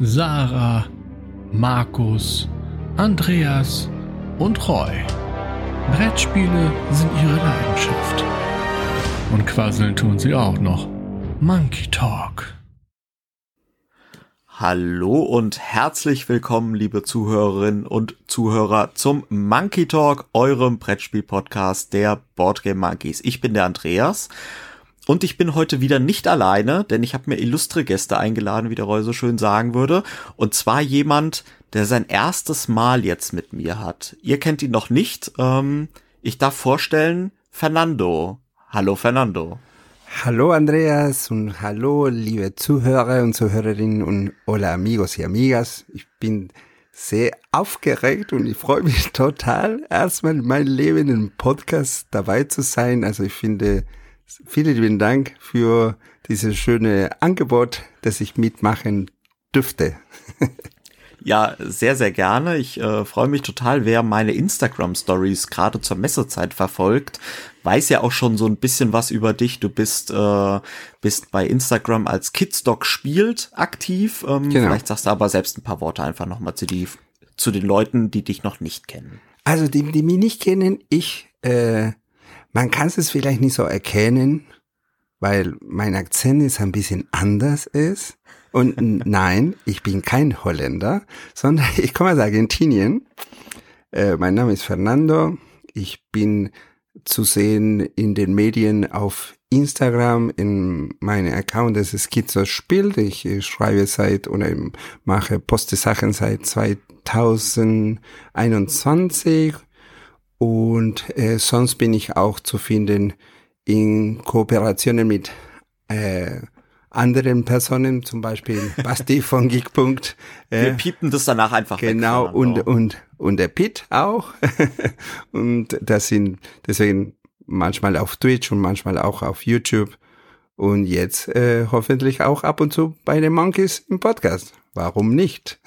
Sarah, Markus, Andreas und Roy. Brettspiele sind ihre Leidenschaft. Und quasseln tun sie auch noch. Monkey Talk. Hallo und herzlich willkommen, liebe Zuhörerinnen und Zuhörer, zum Monkey Talk, eurem Brettspiel-Podcast der Boardgame Monkeys. Ich bin der Andreas und ich bin heute wieder nicht alleine, denn ich habe mir illustre Gäste eingeladen, wie der Roy so schön sagen würde. Und zwar jemand, der sein erstes Mal jetzt mit mir hat. Ihr kennt ihn noch nicht. Ähm, ich darf vorstellen, Fernando. Hallo Fernando. Hallo Andreas und hallo liebe Zuhörer und Zuhörerinnen und hola amigos y amigas. Ich bin sehr aufgeregt und ich freue mich total, erstmal in meinem Leben im Podcast dabei zu sein. Also ich finde, vielen lieben Dank für dieses schöne Angebot, das ich mitmachen dürfte. Ja, sehr, sehr gerne. Ich äh, freue mich total, wer meine Instagram-Stories gerade zur Messezeit verfolgt, weiß ja auch schon so ein bisschen was über dich. Du bist, äh, bist bei Instagram als Kidstock spielt aktiv. Ähm, genau. Vielleicht sagst du aber selbst ein paar Worte einfach nochmal zu, die, zu den Leuten, die dich noch nicht kennen. Also die, die mich nicht kennen, ich, äh, man kann es vielleicht nicht so erkennen, weil mein Akzent ist ein bisschen anders ist. Und nein, ich bin kein Holländer, sondern ich komme aus Argentinien. Äh, mein Name ist Fernando. Ich bin zu sehen in den Medien auf Instagram, in meinem Account, das ist Schizo Spiel. Ich, ich schreibe seit oder mache, poste Sachen seit 2021 und äh, sonst bin ich auch zu finden in Kooperationen mit äh, anderen Personen, zum Beispiel Basti von Geekpunkt. Äh, Wir piepen das danach einfach Genau, und, und, und der Pit auch. und das sind deswegen manchmal auf Twitch und manchmal auch auf YouTube. Und jetzt äh, hoffentlich auch ab und zu bei den Monkeys im Podcast. Warum nicht?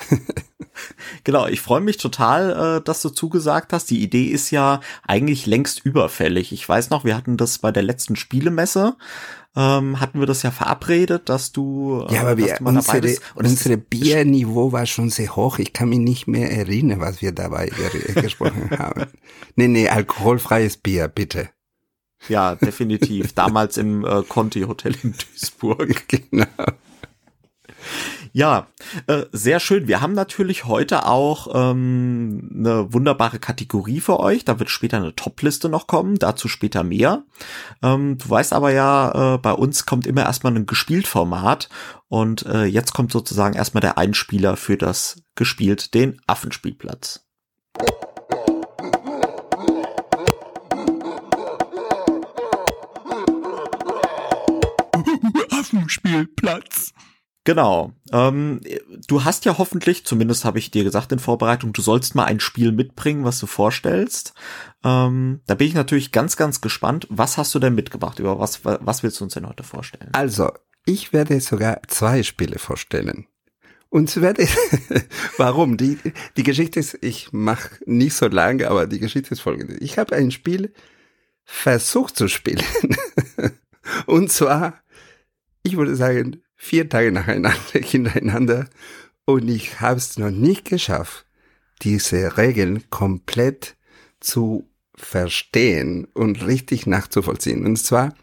genau, ich freue mich total, äh, dass du zugesagt hast. Die Idee ist ja eigentlich längst überfällig. Ich weiß noch, wir hatten das bei der letzten Spielemesse ähm, hatten wir das ja verabredet, dass du äh, ja, aber wir, unsere, unsere Bierniveau war schon sehr hoch. Ich kann mich nicht mehr erinnern, was wir dabei gesprochen haben. Nee, nee, alkoholfreies Bier, bitte. Ja, definitiv. Damals im äh, Conti Hotel in Duisburg. Genau. Ja, äh, sehr schön. Wir haben natürlich heute auch ähm, eine wunderbare Kategorie für euch. Da wird später eine Top-Liste noch kommen, dazu später mehr. Ähm, du weißt aber ja, äh, bei uns kommt immer erstmal ein gespielt Format und äh, jetzt kommt sozusagen erstmal der Einspieler für das gespielt, den Affenspielplatz. Affenspielplatz. Genau. Ähm, du hast ja hoffentlich, zumindest habe ich dir gesagt in Vorbereitung, du sollst mal ein Spiel mitbringen, was du vorstellst. Ähm, da bin ich natürlich ganz, ganz gespannt. Was hast du denn mitgebracht? Über was, was willst du uns denn heute vorstellen? Also, ich werde sogar zwei Spiele vorstellen. Und werde, warum? Die, die Geschichte ist, ich mache nicht so lange, aber die Geschichte ist folgende. Ich habe ein Spiel versucht zu spielen. Und zwar, ich würde sagen, vier Tage nacheinander, hintereinander und ich habe es noch nicht geschafft, diese Regeln komplett zu verstehen und richtig nachzuvollziehen. Und zwar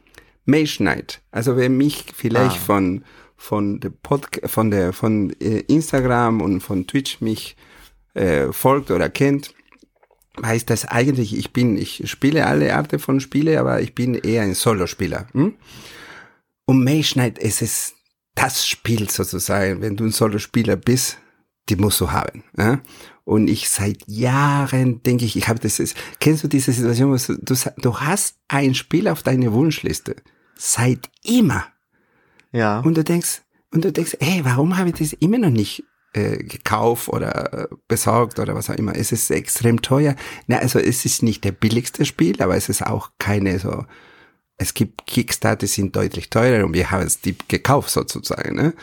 Mage Knight. Also wer mich vielleicht ah. von von der Podcast, von der von äh, Instagram und von Twitch mich äh, folgt oder kennt, weiß das eigentlich. Ich bin, ich spiele alle Arten von Spiele, aber ich bin eher ein Solospieler. Hm? Und Mage Knight, es ist das Spiel sozusagen, wenn du ein Solo-Spieler bist, die musst du haben. Ja? Und ich seit Jahren denke ich, ich habe das, ist, kennst du diese Situation, wo du, du, hast ein Spiel auf deine Wunschliste. Seit immer. Ja. Und du denkst, und du denkst, hey, warum habe ich das immer noch nicht äh, gekauft oder äh, besorgt oder was auch immer. Es ist extrem teuer. Na, also es ist nicht der billigste Spiel, aber es ist auch keine so es gibt Kickstarter, die sind deutlich teurer und wir haben es die gekauft sozusagen. Ne?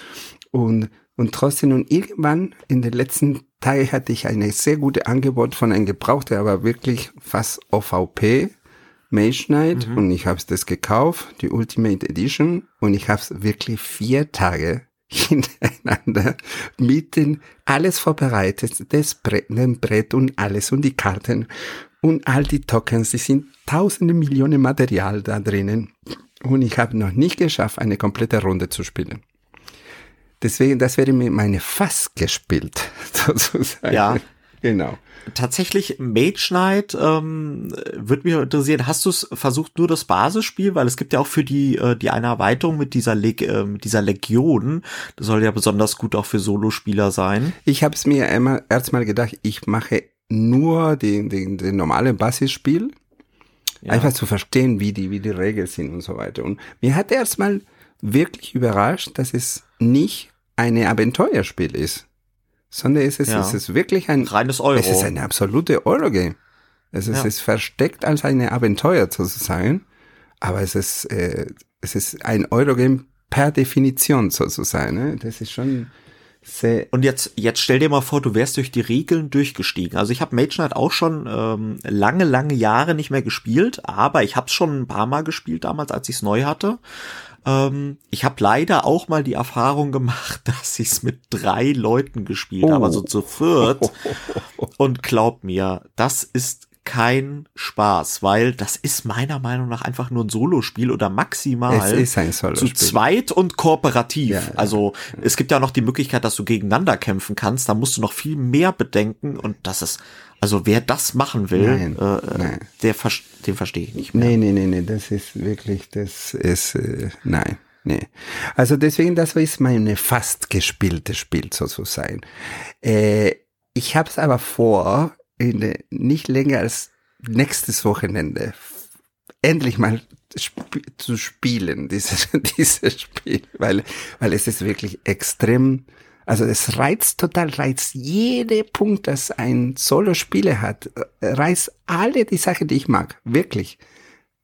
Und, und trotzdem, und irgendwann in den letzten Tagen hatte ich eine sehr gute Angebot von einem Gebrauchter, aber wirklich fast OVP, Mage Knight, mhm. und ich habe das gekauft, die Ultimate Edition, und ich habe es wirklich vier Tage hintereinander mit den alles vorbereitet, das Brett, den Brett und alles und die Karten und all die Tokens, die sind tausende Millionen Material da drinnen und ich habe noch nicht geschafft, eine komplette Runde zu spielen. Deswegen, das wäre mir meine Fass gespielt, sozusagen. Ja. Genau. Tatsächlich, Mage Knight ähm, würde mich interessieren, hast du es versucht, nur das Basisspiel? Weil es gibt ja auch für die, äh, die eine Erweiterung mit dieser, Leg äh, mit dieser Legion, das soll ja besonders gut auch für Solospieler sein. Ich habe es mir einmal erstmal gedacht, ich mache nur den, den, den normalen Basisspiel, ja. einfach zu verstehen, wie die, wie die Regeln sind und so weiter. Und mir hat erstmal wirklich überrascht, dass es nicht eine Abenteuerspiel ist sondern es ist, ja. es ist wirklich ein reines Euro. Es ist eine absolute Eurogame. Es ist, ja. es ist versteckt als eine Abenteuer sozusagen, aber es ist, äh, es ist ein Eurogame per Definition sozusagen. Ne? Das ist schon sehr. Und jetzt, jetzt stell dir mal vor, du wärst durch die Regeln durchgestiegen. Also ich habe Mage Knight auch schon ähm, lange, lange Jahre nicht mehr gespielt, aber ich habe es schon ein paar Mal gespielt damals, als ich es neu hatte. Ähm, ich habe leider auch mal die Erfahrung gemacht, dass ich es mit drei Leuten gespielt oh. habe, also zu viert. Und glaub mir, das ist kein Spaß, weil das ist meiner Meinung nach einfach nur ein Solospiel oder maximal zu zweit und kooperativ. Ja, ja. Also es gibt ja noch die Möglichkeit, dass du gegeneinander kämpfen kannst. Da musst du noch viel mehr bedenken und das ist also wer das machen will, nein, äh, nein. der den verstehe ich nicht mehr. Nee, nee, nee, nee, das ist wirklich, das ist, äh, nein. Nee. Also deswegen, das ist meine fast gespielte Spiel sozusagen. Äh, ich habe es aber vor, in, nicht länger als nächstes Wochenende endlich mal sp zu spielen, dieses, dieses Spiel, weil, weil es ist wirklich extrem also es reizt total, reizt jede Punkt, das ein Solo-Spieler hat, reizt alle die Sachen, die ich mag, wirklich.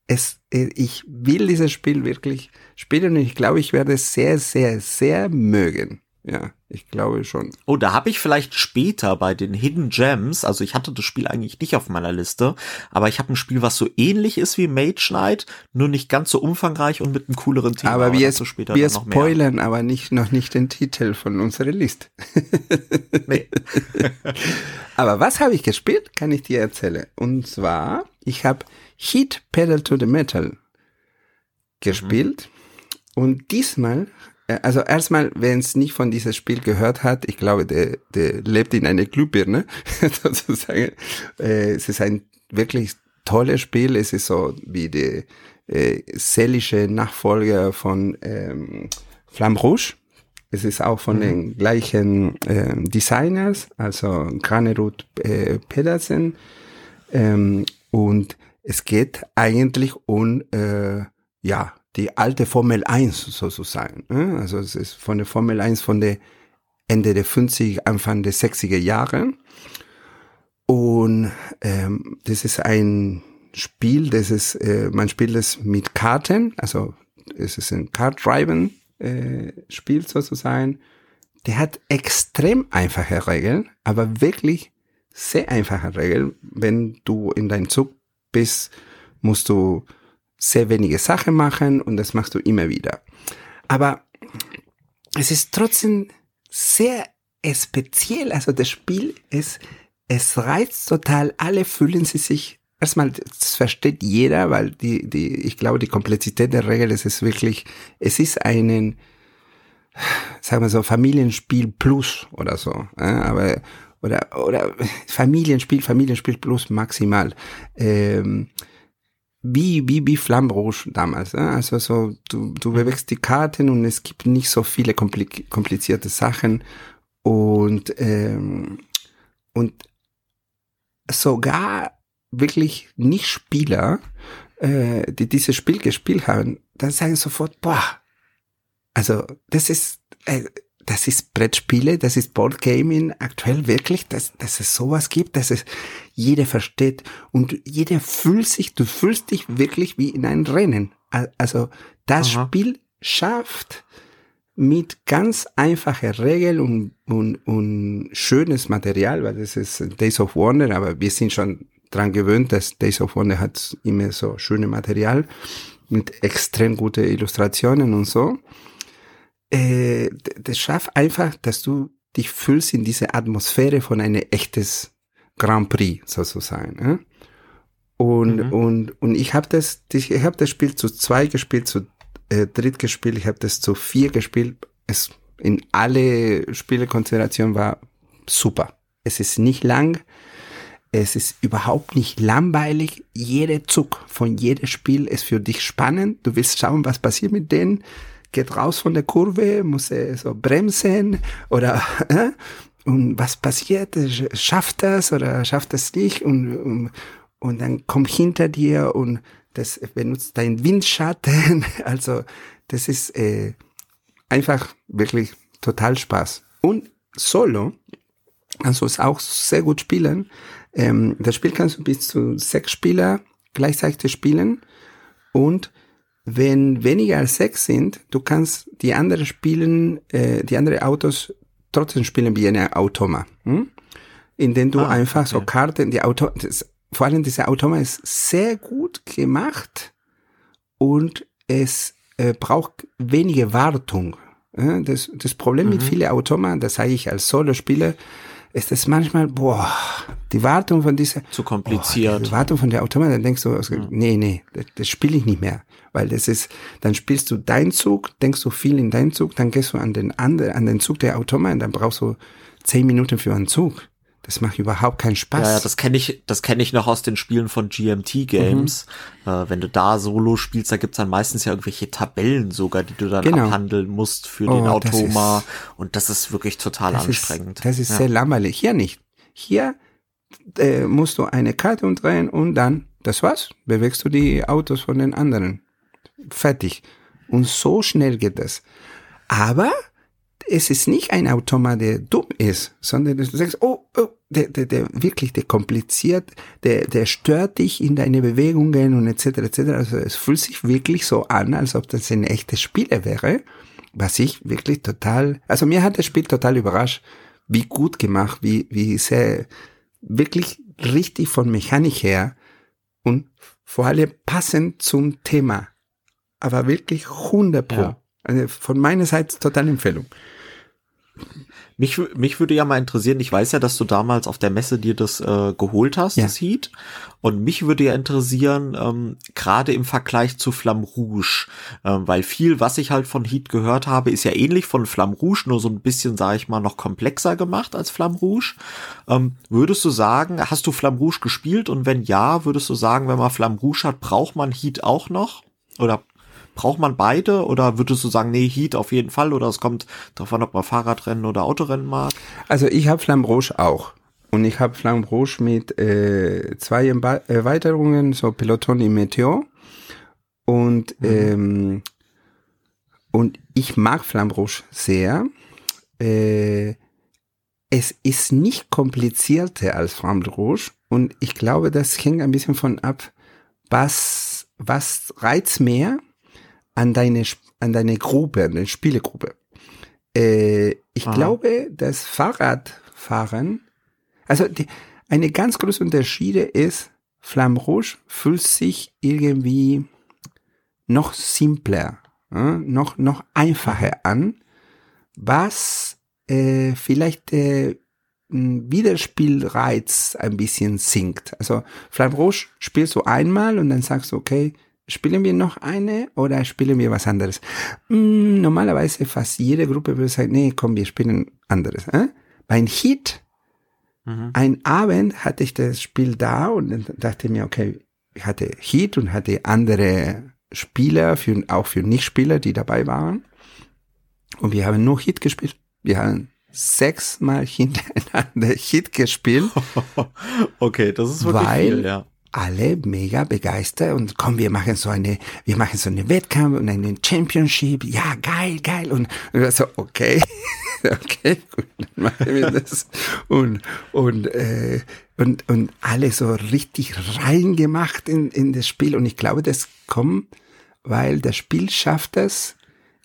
Es, ich will dieses Spiel wirklich spielen und ich glaube, ich werde es sehr, sehr, sehr mögen. Ja, ich glaube schon. Oh, da habe ich vielleicht später bei den Hidden Gems, also ich hatte das Spiel eigentlich nicht auf meiner Liste, aber ich habe ein Spiel, was so ähnlich ist wie Mage Knight, nur nicht ganz so umfangreich und mit einem cooleren Thema. Aber wir, aber später wir spoilern aber nicht noch nicht den Titel von unserer Liste. nee. aber was habe ich gespielt, kann ich dir erzählen. Und zwar, ich habe Heat Pedal to the Metal gespielt. Mhm. Und diesmal also erstmal, wer es nicht von diesem Spiel gehört hat, ich glaube, der, der lebt in einer Glühbirne, sozusagen. Äh, es ist ein wirklich tolles Spiel. Es ist so wie der äh, selische Nachfolger von ähm, Flamme Rouge. Es ist auch von mhm. den gleichen äh, Designers, also Granerud äh, Pedersen. Ähm, und es geht eigentlich um, äh, ja, die alte Formel 1 sozusagen. Ne? Also es ist von der Formel 1 von der Ende der 50, Anfang der 60er Jahre. Und ähm, das ist ein Spiel, das ist, äh, man spielt es mit Karten, also es ist ein Card-Driven äh, Spiel sozusagen. Der hat extrem einfache Regeln, aber wirklich sehr einfache Regeln. Wenn du in deinem Zug bist, musst du sehr wenige Sachen machen und das machst du immer wieder. Aber es ist trotzdem sehr speziell. Also das Spiel ist, es reizt total. Alle fühlen sie sich erstmal, das versteht jeder, weil die, die, ich glaube, die Komplexität der Regel es ist wirklich, es ist einen, sagen wir so, Familienspiel plus oder so. aber, oder, oder Familienspiel, Familienspiel plus maximal. Ähm, wie, wie, wie Flamme Rouge damals. Ne? Also so, du, du bewegst die Karten und es gibt nicht so viele komplizierte Sachen und, ähm, und sogar wirklich nicht Spieler, äh, die dieses Spiel gespielt haben, dann sagen sofort, boah, also das ist, äh, das ist Brettspiele, das ist Boardgaming aktuell wirklich, dass, dass es sowas gibt, dass es jeder versteht und jeder fühlt sich, du fühlst dich wirklich wie in einem Rennen. Also das Aha. Spiel schafft mit ganz einfachen Regeln und, und, und schönes Material, weil das ist Days of Wonder, aber wir sind schon dran gewöhnt, dass Days of Wonder hat immer so schöne Material mit extrem gute Illustrationen und so äh, das schafft einfach, dass du dich fühlst in diese Atmosphäre von einem echtes Grand Prix sozusagen. Ne? Und, mhm. und, und ich habe das, ich habe das Spiel zu zwei gespielt, zu äh, dritt gespielt, ich habe das zu vier gespielt. Es in alle Spielekonstellationen war super. Es ist nicht lang, es ist überhaupt nicht langweilig. Jeder Zug von jedem Spiel ist für dich spannend. Du willst schauen, was passiert mit denen. Geht raus von der Kurve, muss er so bremsen oder äh? und was passiert? Schafft das oder schafft das nicht? Und, und, und dann kommt hinter dir und das benutzt dein Windschatten. Also das ist äh, einfach wirklich total Spaß. Und Solo, also es auch sehr gut spielen. Ähm, das Spiel kannst du bis zu sechs Spieler gleichzeitig spielen und wenn weniger als sechs sind, du kannst die anderen spielen, äh, die anderen Autos trotzdem spielen wie eine Automa. Hm? Indem du ah, einfach okay. so Karten, die Auto, das, vor allem dieser Automa ist sehr gut gemacht und es äh, braucht wenige Wartung. Das, das Problem mhm. mit vielen Automaten, das sage ich als Solo-Spieler, ist es manchmal, boah, die Wartung von dieser... Zu kompliziert. Boah, die Wartung von der Automat, dann denkst du, mhm. nee, nee, das, das spiele ich nicht mehr. Weil das ist, dann spielst du deinen Zug, denkst du viel in deinen Zug, dann gehst du an den, anderen, an den Zug der Automat, dann brauchst du zehn Minuten für einen Zug. Das macht überhaupt keinen Spaß. Ja, ja das kenne ich, das kenne ich noch aus den Spielen von GMT Games. Mhm. Äh, wenn du da Solo spielst, da gibt's dann meistens ja irgendwelche Tabellen sogar, die du dann genau. abhandeln musst für oh, den Automa. Das ist, und das ist wirklich total das anstrengend. Ist, das ist ja. sehr langweilig. Hier nicht. Hier äh, musst du eine Karte umdrehen und dann, das war's, bewegst du die Autos von den anderen. Fertig. Und so schnell geht das. Aber es ist nicht ein Automat, der dumm ist, sondern du sagst, oh, oh der, der, der wirklich, der kompliziert, der, der stört dich in deine Bewegungen und etc. etc. Also es fühlt sich wirklich so an, als ob das ein echtes Spieler wäre, was ich wirklich total, also mir hat das Spiel total überrascht, wie gut gemacht, wie, wie sehr, wirklich richtig von Mechanik her und vor allem passend zum Thema. Aber wirklich 100 Pro. Ja. Also von meiner Seite total Empfehlung. Mich, mich würde ja mal interessieren, ich weiß ja, dass du damals auf der Messe dir das äh, geholt hast, ja. das Heat. Und mich würde ja interessieren, ähm, gerade im Vergleich zu Flamme Rouge, ähm, weil viel, was ich halt von Heat gehört habe, ist ja ähnlich von Flamme Rouge, nur so ein bisschen, sage ich mal, noch komplexer gemacht als Flamme Rouge. Ähm, würdest du sagen, hast du Flamme Rouge gespielt? Und wenn ja, würdest du sagen, wenn man Flamme Rouge hat, braucht man Heat auch noch? Oder Braucht man beide oder würdest du sagen, nee, Heat auf jeden Fall oder es kommt darauf an, ob man Fahrradrennen oder Autorennen mag? Also ich habe Flamroche auch. Und ich habe Flamroche mit äh, zwei Erweiterungen, so Peloton im Meteor. Und, mhm. ähm, und ich mag Flamroche sehr. Äh, es ist nicht komplizierter als Flamroche. Und ich glaube, das hängt ein bisschen von ab, was, was reizt mehr an deine, an deine Gruppe, an deine Spielegruppe. Äh, ich Aha. glaube, das Fahrradfahren, also die, eine ganz große Unterschiede ist, Flamme Rouge fühlt sich irgendwie noch simpler, äh, noch, noch einfacher an, was äh, vielleicht der Wiederspielreiz ein bisschen sinkt. Also Flamme Rouge spielst du einmal und dann sagst du, okay, Spielen wir noch eine oder spielen wir was anderes? Hm, normalerweise fast jede Gruppe würde sagen, nee, komm, wir spielen anderes. Äh? Beim Hit, mhm. ein Abend hatte ich das Spiel da und dann dachte ich mir, okay, ich hatte Hit und hatte andere Spieler, für, auch für Nichtspieler, die dabei waren. Und wir haben nur Hit gespielt. Wir haben sechsmal hintereinander Hit gespielt. okay, das ist wirklich weil, viel, ja alle mega begeistert und komm, wir machen so eine, wir machen so eine Wettkampf und eine Championship. Ja, geil, geil. Und, und so, okay, okay, gut, dann machen wir das. Und, und, äh, und, und alle so richtig reingemacht in, in das Spiel. Und ich glaube, das kommt, weil das Spiel schafft es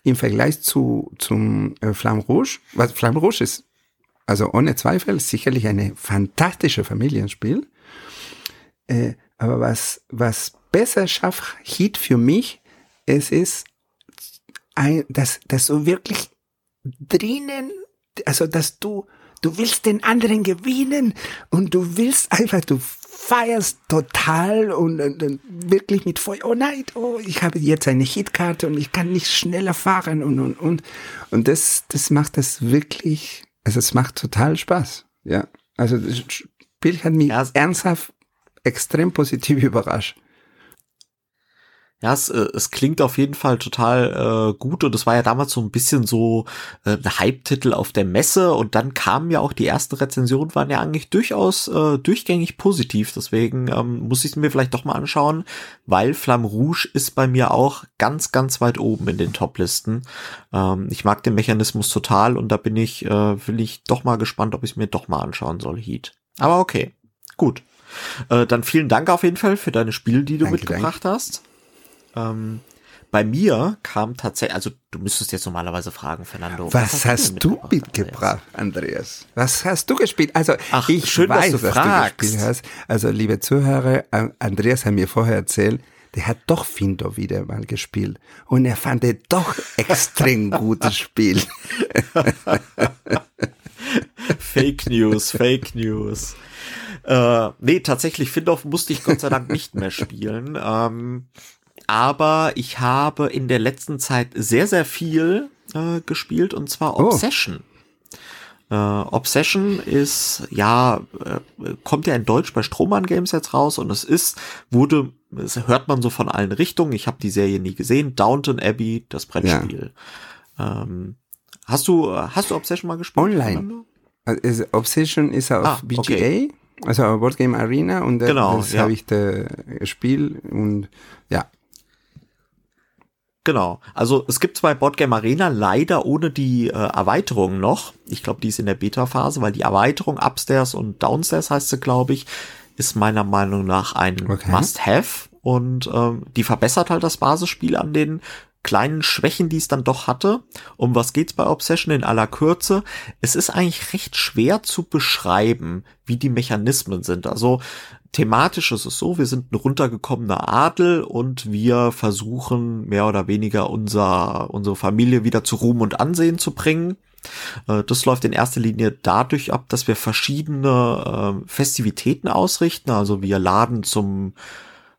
im Vergleich zu, zum äh, Flamme Rouge. Was Flamme Rouge ist, also ohne Zweifel, sicherlich eine fantastische Familienspiel. Äh, aber was, was besser schafft Heat für mich, es ist ein, dass, dass du wirklich drinnen, also dass du, du willst den anderen gewinnen und du willst einfach, du feierst total und, und, und wirklich mit Feuer. Oh nein, oh, ich habe jetzt eine Hitkarte und ich kann nicht schneller fahren und und und und das das macht das wirklich, also es macht total Spaß. Ja, also das Spiel hat mich ja. ernsthaft extrem positiv überrascht. Ja, es, äh, es klingt auf jeden Fall total äh, gut und es war ja damals so ein bisschen so äh, ein Hype-Titel auf der Messe und dann kamen ja auch die ersten Rezensionen, waren ja eigentlich durchaus äh, durchgängig positiv, deswegen ähm, muss ich es mir vielleicht doch mal anschauen, weil Flamme Rouge ist bei mir auch ganz, ganz weit oben in den Top-Listen. Ähm, ich mag den Mechanismus total und da bin ich, äh, will ich doch mal gespannt, ob ich es mir doch mal anschauen soll, Heat. Aber okay, gut. Äh, dann vielen Dank auf jeden Fall für deine Spiele, die du danke, mitgebracht danke. hast. Ähm, bei mir kam tatsächlich, also du müsstest jetzt normalerweise fragen, Fernando. Was, was hast, hast, du mitgebracht, mitgebracht Andreas? Was hast du gespielt? Also Ach, ich schön, weiß, dass du was fragst. du gespielt hast. Also liebe Zuhörer, Andreas hat mir vorher erzählt, der hat doch Findo wieder mal gespielt und er fand es doch extrem gutes Spiel. Fake News, Fake News. Äh, nee, tatsächlich, Findorf musste ich Gott sei Dank nicht mehr spielen. Ähm, aber ich habe in der letzten Zeit sehr, sehr viel äh, gespielt und zwar oh. Obsession. Äh, Obsession ist, ja, äh, kommt ja in Deutsch bei Strohmann Games jetzt raus und es ist, wurde, es hört man so von allen Richtungen. Ich habe die Serie nie gesehen. Downton Abbey, das Brettspiel. Ja. Ähm, hast du, hast du Obsession mal gespielt? Online. Also, Obsession ist auf ah, BGA, okay. Also Board Game Arena und genau, das ja. habe ich da gespielt und ja, Genau. Also es gibt zwei Boardgame Arena leider ohne die äh, Erweiterung noch. Ich glaube, die ist in der Beta-Phase, weil die Erweiterung Upstairs und Downstairs heißt sie, glaube ich, ist meiner Meinung nach ein okay. Must-Have und ähm, die verbessert halt das Basisspiel an den kleinen Schwächen, die es dann doch hatte. Um was geht's bei Obsession in aller Kürze? Es ist eigentlich recht schwer zu beschreiben, wie die Mechanismen sind. Also thematisch ist es so, wir sind ein runtergekommener Adel und wir versuchen mehr oder weniger unser, unsere Familie wieder zu Ruhm und Ansehen zu bringen. Äh, das läuft in erster Linie dadurch ab, dass wir verschiedene äh, Festivitäten ausrichten. Also wir laden zum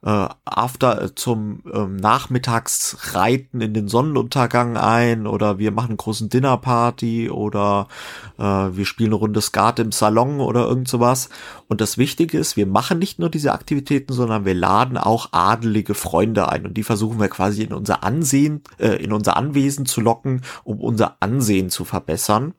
äh, After äh, zum ähm, Nachmittagsreiten in den Sonnenuntergang ein oder wir machen einen großen Dinnerparty oder äh, wir spielen eine Runde Skat im Salon oder irgend sowas. Und das Wichtige ist, wir machen nicht nur diese Aktivitäten, sondern wir laden auch adelige Freunde ein und die versuchen wir quasi in unser Ansehen, äh, in unser Anwesen zu locken, um unser Ansehen zu verbessern.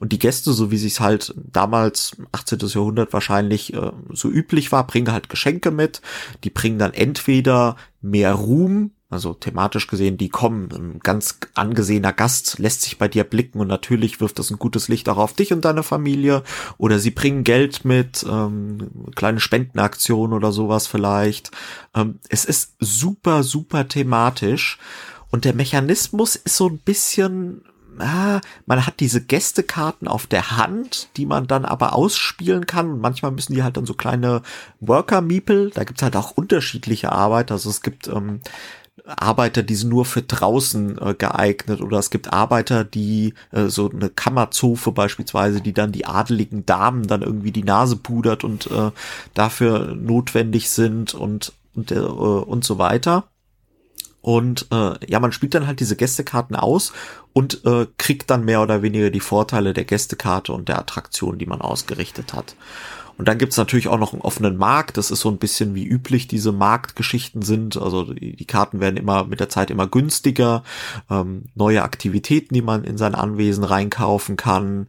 Und die Gäste, so wie sie halt damals 18. Jahrhundert wahrscheinlich äh, so üblich war, bringen halt Geschenke mit. Die bringen dann dann entweder mehr Ruhm, also thematisch gesehen, die kommen, ein ganz angesehener Gast lässt sich bei dir blicken und natürlich wirft das ein gutes Licht auch auf dich und deine Familie. Oder sie bringen Geld mit, ähm, kleine Spendenaktionen oder sowas vielleicht. Ähm, es ist super, super thematisch. Und der Mechanismus ist so ein bisschen ah, man hat diese Gästekarten auf der Hand, die man dann aber ausspielen kann. Und manchmal müssen die halt dann so kleine Worker-Meeple, da gibt's halt auch unterschiedliche Arbeiter. Also es gibt ähm, Arbeiter, die sind nur für draußen äh, geeignet oder es gibt Arbeiter, die äh, so eine Kammerzofe beispielsweise, die dann die adeligen Damen dann irgendwie die Nase pudert und äh, dafür notwendig sind und und, äh, und so weiter. Und äh, ja, man spielt dann halt diese Gästekarten aus und äh, kriegt dann mehr oder weniger die Vorteile der Gästekarte und der Attraktion, die man ausgerichtet hat. Und dann gibt's natürlich auch noch einen offenen Markt. Das ist so ein bisschen wie üblich diese Marktgeschichten sind. Also die, die Karten werden immer mit der Zeit immer günstiger. Ähm, neue Aktivitäten, die man in sein Anwesen reinkaufen kann.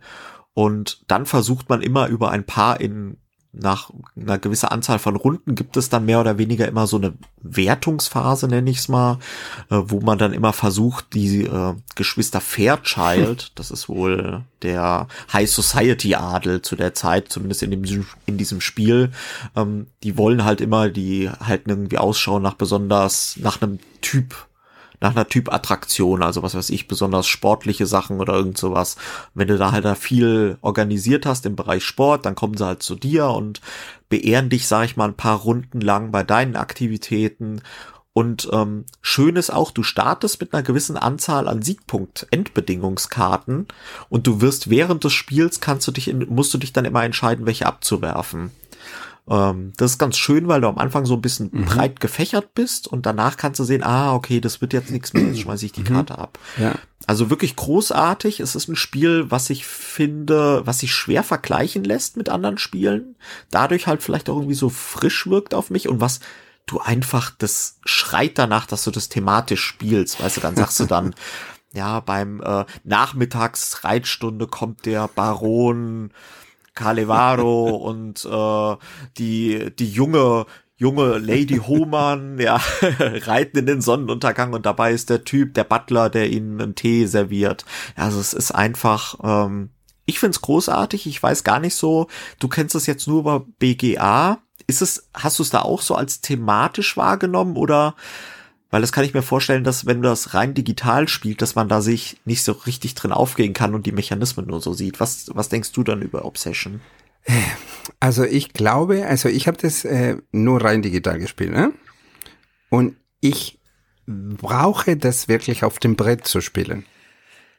Und dann versucht man immer über ein paar in nach einer gewissen Anzahl von Runden gibt es dann mehr oder weniger immer so eine Wertungsphase, nenne ich es mal, äh, wo man dann immer versucht, die äh, Geschwister Fairchild, das ist wohl der High Society Adel zu der Zeit, zumindest in dem in diesem Spiel, ähm, die wollen halt immer, die halten irgendwie Ausschau nach besonders nach einem Typ nach einer Typ-Attraktion, also was weiß ich, besonders sportliche Sachen oder irgend sowas. Wenn du da halt da viel organisiert hast im Bereich Sport, dann kommen sie halt zu dir und beehren dich, sag ich mal, ein paar Runden lang bei deinen Aktivitäten Und ähm, schön ist auch, du startest mit einer gewissen Anzahl an Siegpunkt-Endbedingungskarten und du wirst während des Spiels kannst du dich in, musst du dich dann immer entscheiden, welche abzuwerfen. Ähm, das ist ganz schön, weil du am Anfang so ein bisschen mhm. breit gefächert bist und danach kannst du sehen, ah, okay, das wird jetzt nichts mehr, jetzt schmeiße ich die mhm. Karte ab. Ja. Also wirklich großartig. Es ist ein Spiel, was ich finde, was sich schwer vergleichen lässt mit anderen Spielen. Dadurch halt vielleicht auch irgendwie so frisch wirkt auf mich und was du einfach, das schreit danach, dass du das thematisch spielst. Weißt du, dann sagst du dann, ja, beim äh, Nachmittagsreitstunde kommt der Baron Calevaro und äh, die, die junge, junge Lady Hohmann, ja, reiten in den Sonnenuntergang und dabei ist der Typ, der Butler, der ihnen einen Tee serviert. Also es ist einfach, ähm, ich find's großartig, ich weiß gar nicht so, du kennst es jetzt nur über BGA. Ist es, hast du es da auch so als thematisch wahrgenommen oder weil das kann ich mir vorstellen, dass wenn du das rein digital spielt, dass man da sich nicht so richtig drin aufgehen kann und die Mechanismen nur so sieht. Was, was denkst du dann über Obsession? Also ich glaube, also ich habe das äh, nur rein digital gespielt, ne? Und ich brauche das wirklich auf dem Brett zu spielen.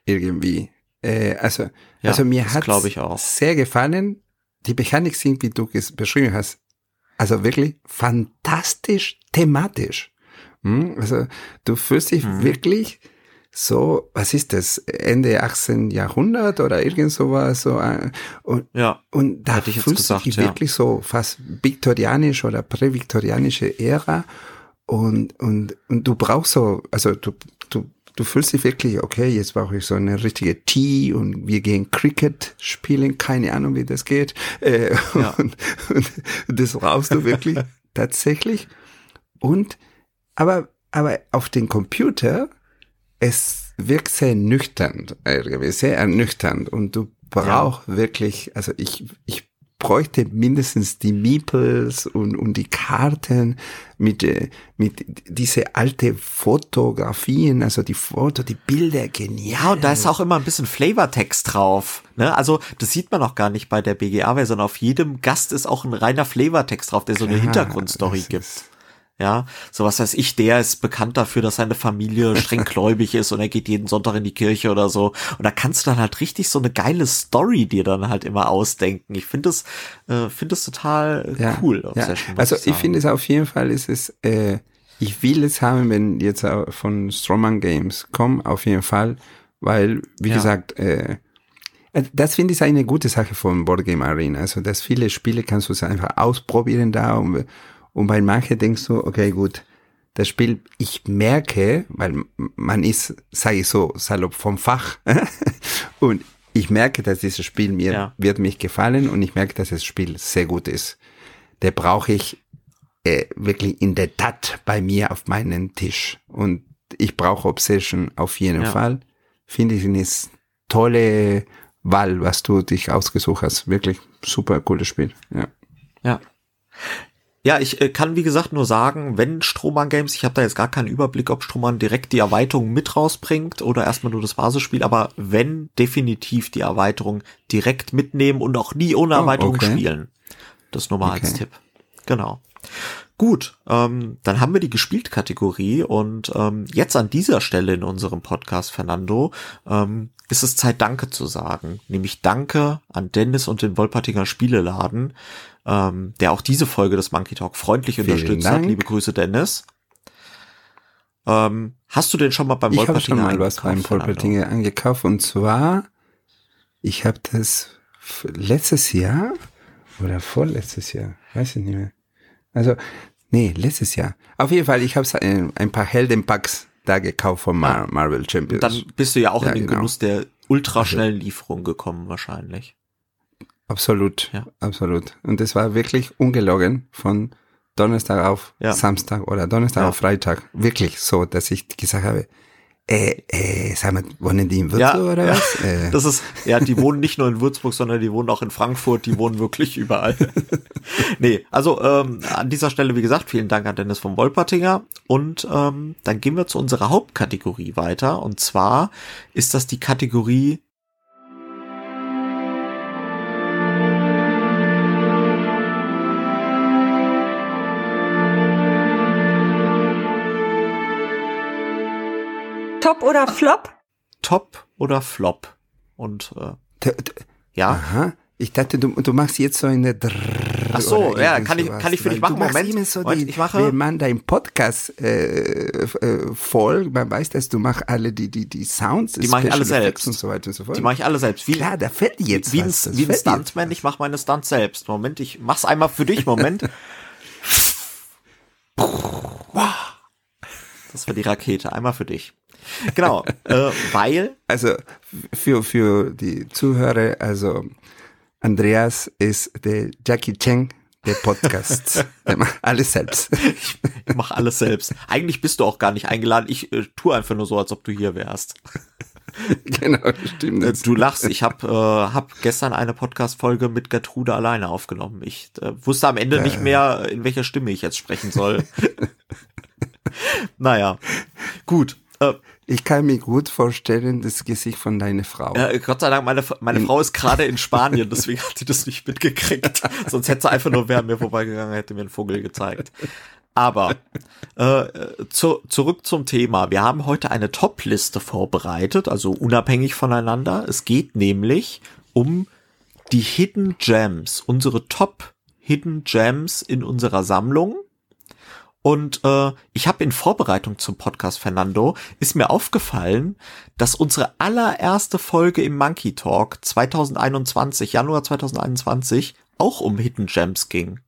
Irgendwie. Äh, also, ja, also mir hat es sehr gefallen. Die Mechanik sind, wie du es beschrieben hast, also wirklich fantastisch thematisch. Hm? Also du fühlst dich mhm. wirklich so, was ist das, Ende 18. Jahrhundert oder irgend sowas. So, äh, und, ja, und da fühlst gesagt, du dich ja. wirklich so fast viktorianisch oder präviktorianische Ära. Und, und, und du brauchst so, also du, du, du fühlst dich wirklich, okay, jetzt brauche ich so eine richtige Tee und wir gehen Cricket spielen, keine Ahnung, wie das geht. Äh, ja. und, und das brauchst du wirklich tatsächlich. Und aber, aber auf den Computer, es wirkt sehr nüchtern, sehr ernüchternd und du brauchst ja. wirklich, also ich, ich bräuchte mindestens die Meeples und, und die Karten mit, äh, mit diese alte Fotografien, also die Foto, die Bilder, genial. Ja, und da ist auch immer ein bisschen Flavortext drauf. Ne? Also das sieht man auch gar nicht bei der BGA-Version. Auf jedem Gast ist auch ein reiner Flavortext drauf, der so eine Hintergrundstory gibt. Ja, so was weiß ich, der ist bekannt dafür, dass seine Familie streng gläubig ist und er geht jeden Sonntag in die Kirche oder so. Und da kannst du dann halt richtig so eine geile Story dir dann halt immer ausdenken. Ich finde es, äh, finde es total ja, cool. Ja. Also ich, ich finde es auf jeden Fall, ist es, äh, ich will es haben, wenn jetzt von Stroman Games kommen, auf jeden Fall, weil, wie ja. gesagt, äh, äh, das finde ich eine gute Sache von Board Game Arena. Also, dass viele Spiele kannst du einfach ausprobieren da und und bei manchen denkst du, okay, gut, das Spiel, ich merke, weil man ist, sage ich so, salopp vom Fach, und ich merke, dass dieses Spiel mir, ja. wird mich gefallen und ich merke, dass das Spiel sehr gut ist. Der brauche ich äh, wirklich in der Tat bei mir auf meinen Tisch. Und ich brauche Obsession auf jeden ja. Fall. Finde ich eine tolle Wahl, was du dich ausgesucht hast. Wirklich super cooles Spiel. Ja. Ja. Ja, ich äh, kann wie gesagt nur sagen, wenn Strohmann Games, ich habe da jetzt gar keinen Überblick, ob Strohmann direkt die Erweiterung mit rausbringt oder erstmal nur das Basisspiel, aber wenn definitiv die Erweiterung direkt mitnehmen und auch nie ohne oh, Erweiterung oh, okay. spielen. Das nur mal okay. als Tipp. Genau. Gut, ähm, dann haben wir die gespielt Kategorie und ähm, jetzt an dieser Stelle in unserem Podcast, Fernando, ähm, ist es Zeit, Danke zu sagen. Nämlich Danke an Dennis und den Wolpertinger Spieleladen, ähm, der auch diese Folge des Monkey Talk freundlich Vielen unterstützt Dank. hat. Liebe Grüße, Dennis. Ähm, hast du denn schon mal beim ich Wolpertinger schon mal was beim Wolpertinger angekauft und zwar, ich habe das letztes Jahr oder vorletztes Jahr, weiß ich nicht mehr. Also, nee, letztes Jahr. Auf jeden Fall, ich habe ein, ein paar Heldenpacks da gekauft von Mar Marvel Champions. Dann bist du ja auch ja, in den genau. Genuss der ultraschnellen also Lieferung gekommen wahrscheinlich. Absolut, ja. absolut. Und das war wirklich ungelogen von Donnerstag auf ja. Samstag oder Donnerstag auf Freitag. Wirklich so, dass ich gesagt habe, äh, äh, sag mal, wohnen die in Würzburg ja, oder ja. was? Äh. Das ist, ja, die wohnen nicht nur in Würzburg, sondern die wohnen auch in Frankfurt, die wohnen wirklich überall. nee, also ähm, an dieser Stelle, wie gesagt, vielen Dank an Dennis vom Wolpertinger. Und ähm, dann gehen wir zu unserer Hauptkategorie weiter. Und zwar ist das die Kategorie Top oder Flop? Top oder Flop. Und äh, ja, Aha. Ich dachte, du, du machst jetzt so eine Drrrr Ach so, ja, kann ich- kann ich für dich machen. Du Moment. immer so Moment, die, ich mache- Wenn man deinen Podcast äh, äh, folgt, man weiß, dass du machst alle die, die, die Sounds, Die mache ich alle selbst. und so weiter und so fort. die mache ich alle selbst. Wie, Klar, da fällt jetzt wie ein, was. das wie ein Stuntman, ich mache meine Stunts selbst. Moment, ich mach's einmal für dich, Moment. Das war die Rakete, einmal für dich. Genau, äh, weil Also für, für die Zuhörer, also Andreas ist der Jackie Chang der Podcasts. der macht alles selbst. ich mache alles selbst. Eigentlich bist du auch gar nicht eingeladen. Ich äh, tue einfach nur so, als ob du hier wärst. genau, stimmt. Äh, Du lachst. Ich habe äh, hab gestern eine Podcast-Folge mit Gertrude alleine aufgenommen. Ich äh, wusste am Ende nicht mehr, in welcher Stimme ich jetzt sprechen soll. Naja, gut. Äh, Ich kann mir gut vorstellen, das Gesicht von deiner Frau. äh, Gott sei Dank, meine, meine Frau ist gerade in Spanien, deswegen hat sie das nicht mitgekriegt. Sonst hätte sie einfach nur, wer an mir vorbeigegangen, hätte mir einen Vogel gezeigt. Aber äh, zu, zurück zum Thema. Wir haben heute eine Top-Liste vorbereitet, also unabhängig voneinander. Es geht nämlich um die Hidden Gems, unsere Top Hidden Gems in unserer Sammlung. Und äh, ich habe in Vorbereitung zum Podcast Fernando ist mir aufgefallen, dass unsere allererste Folge im Monkey Talk 2021, Januar 2021, auch um Hidden Gems ging.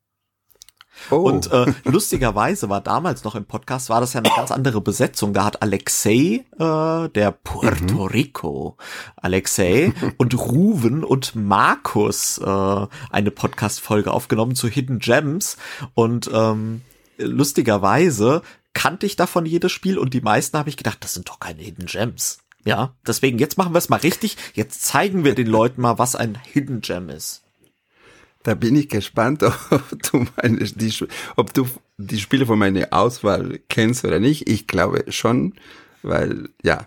oh, Und äh, lustigerweise war damals noch im Podcast, war das ja eine ganz andere Besetzung. Da hat Alexei, äh, der Puerto Rico Alexei und Ruven und Markus äh, eine Podcast-Folge aufgenommen zu Hidden Gems. Und ähm, lustigerweise kannte ich davon jedes Spiel und die meisten habe ich gedacht, das sind doch keine Hidden Gems. Ja, deswegen jetzt machen wir es mal richtig. Jetzt zeigen wir den Leuten mal, was ein Hidden Gem ist. da bin ich gespannt, ob du, meine, die, ob du die Spiele von meiner Auswahl kennst oder nicht. Ich glaube schon, weil, ja,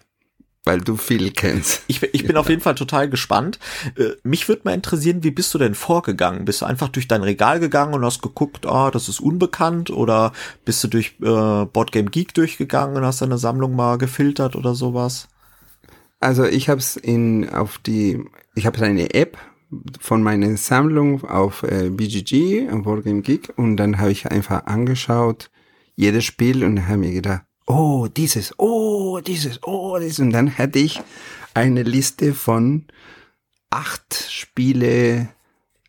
weil du viel kennst. Ich, bin- ich bin auf jeden Fall total gespannt. Äh, mich würde mal interessieren, wie bist du denn vorgegangen? Bist du einfach durch dein Regal gegangen und hast geguckt, ah, das ist unbekannt? Oder bist du durch äh, Boardgame Geek durchgegangen und hast deine Sammlung mal gefiltert oder sowas? Also ich habe es in auf die, ich habe eine App von meiner Sammlung auf äh, BGG, auf Board Game Geek, und dann habe ich einfach angeschaut jedes Spiel und habe mir gedacht, oh dieses, oh dieses, oh dieses, und dann hatte ich eine Liste von acht Spiele.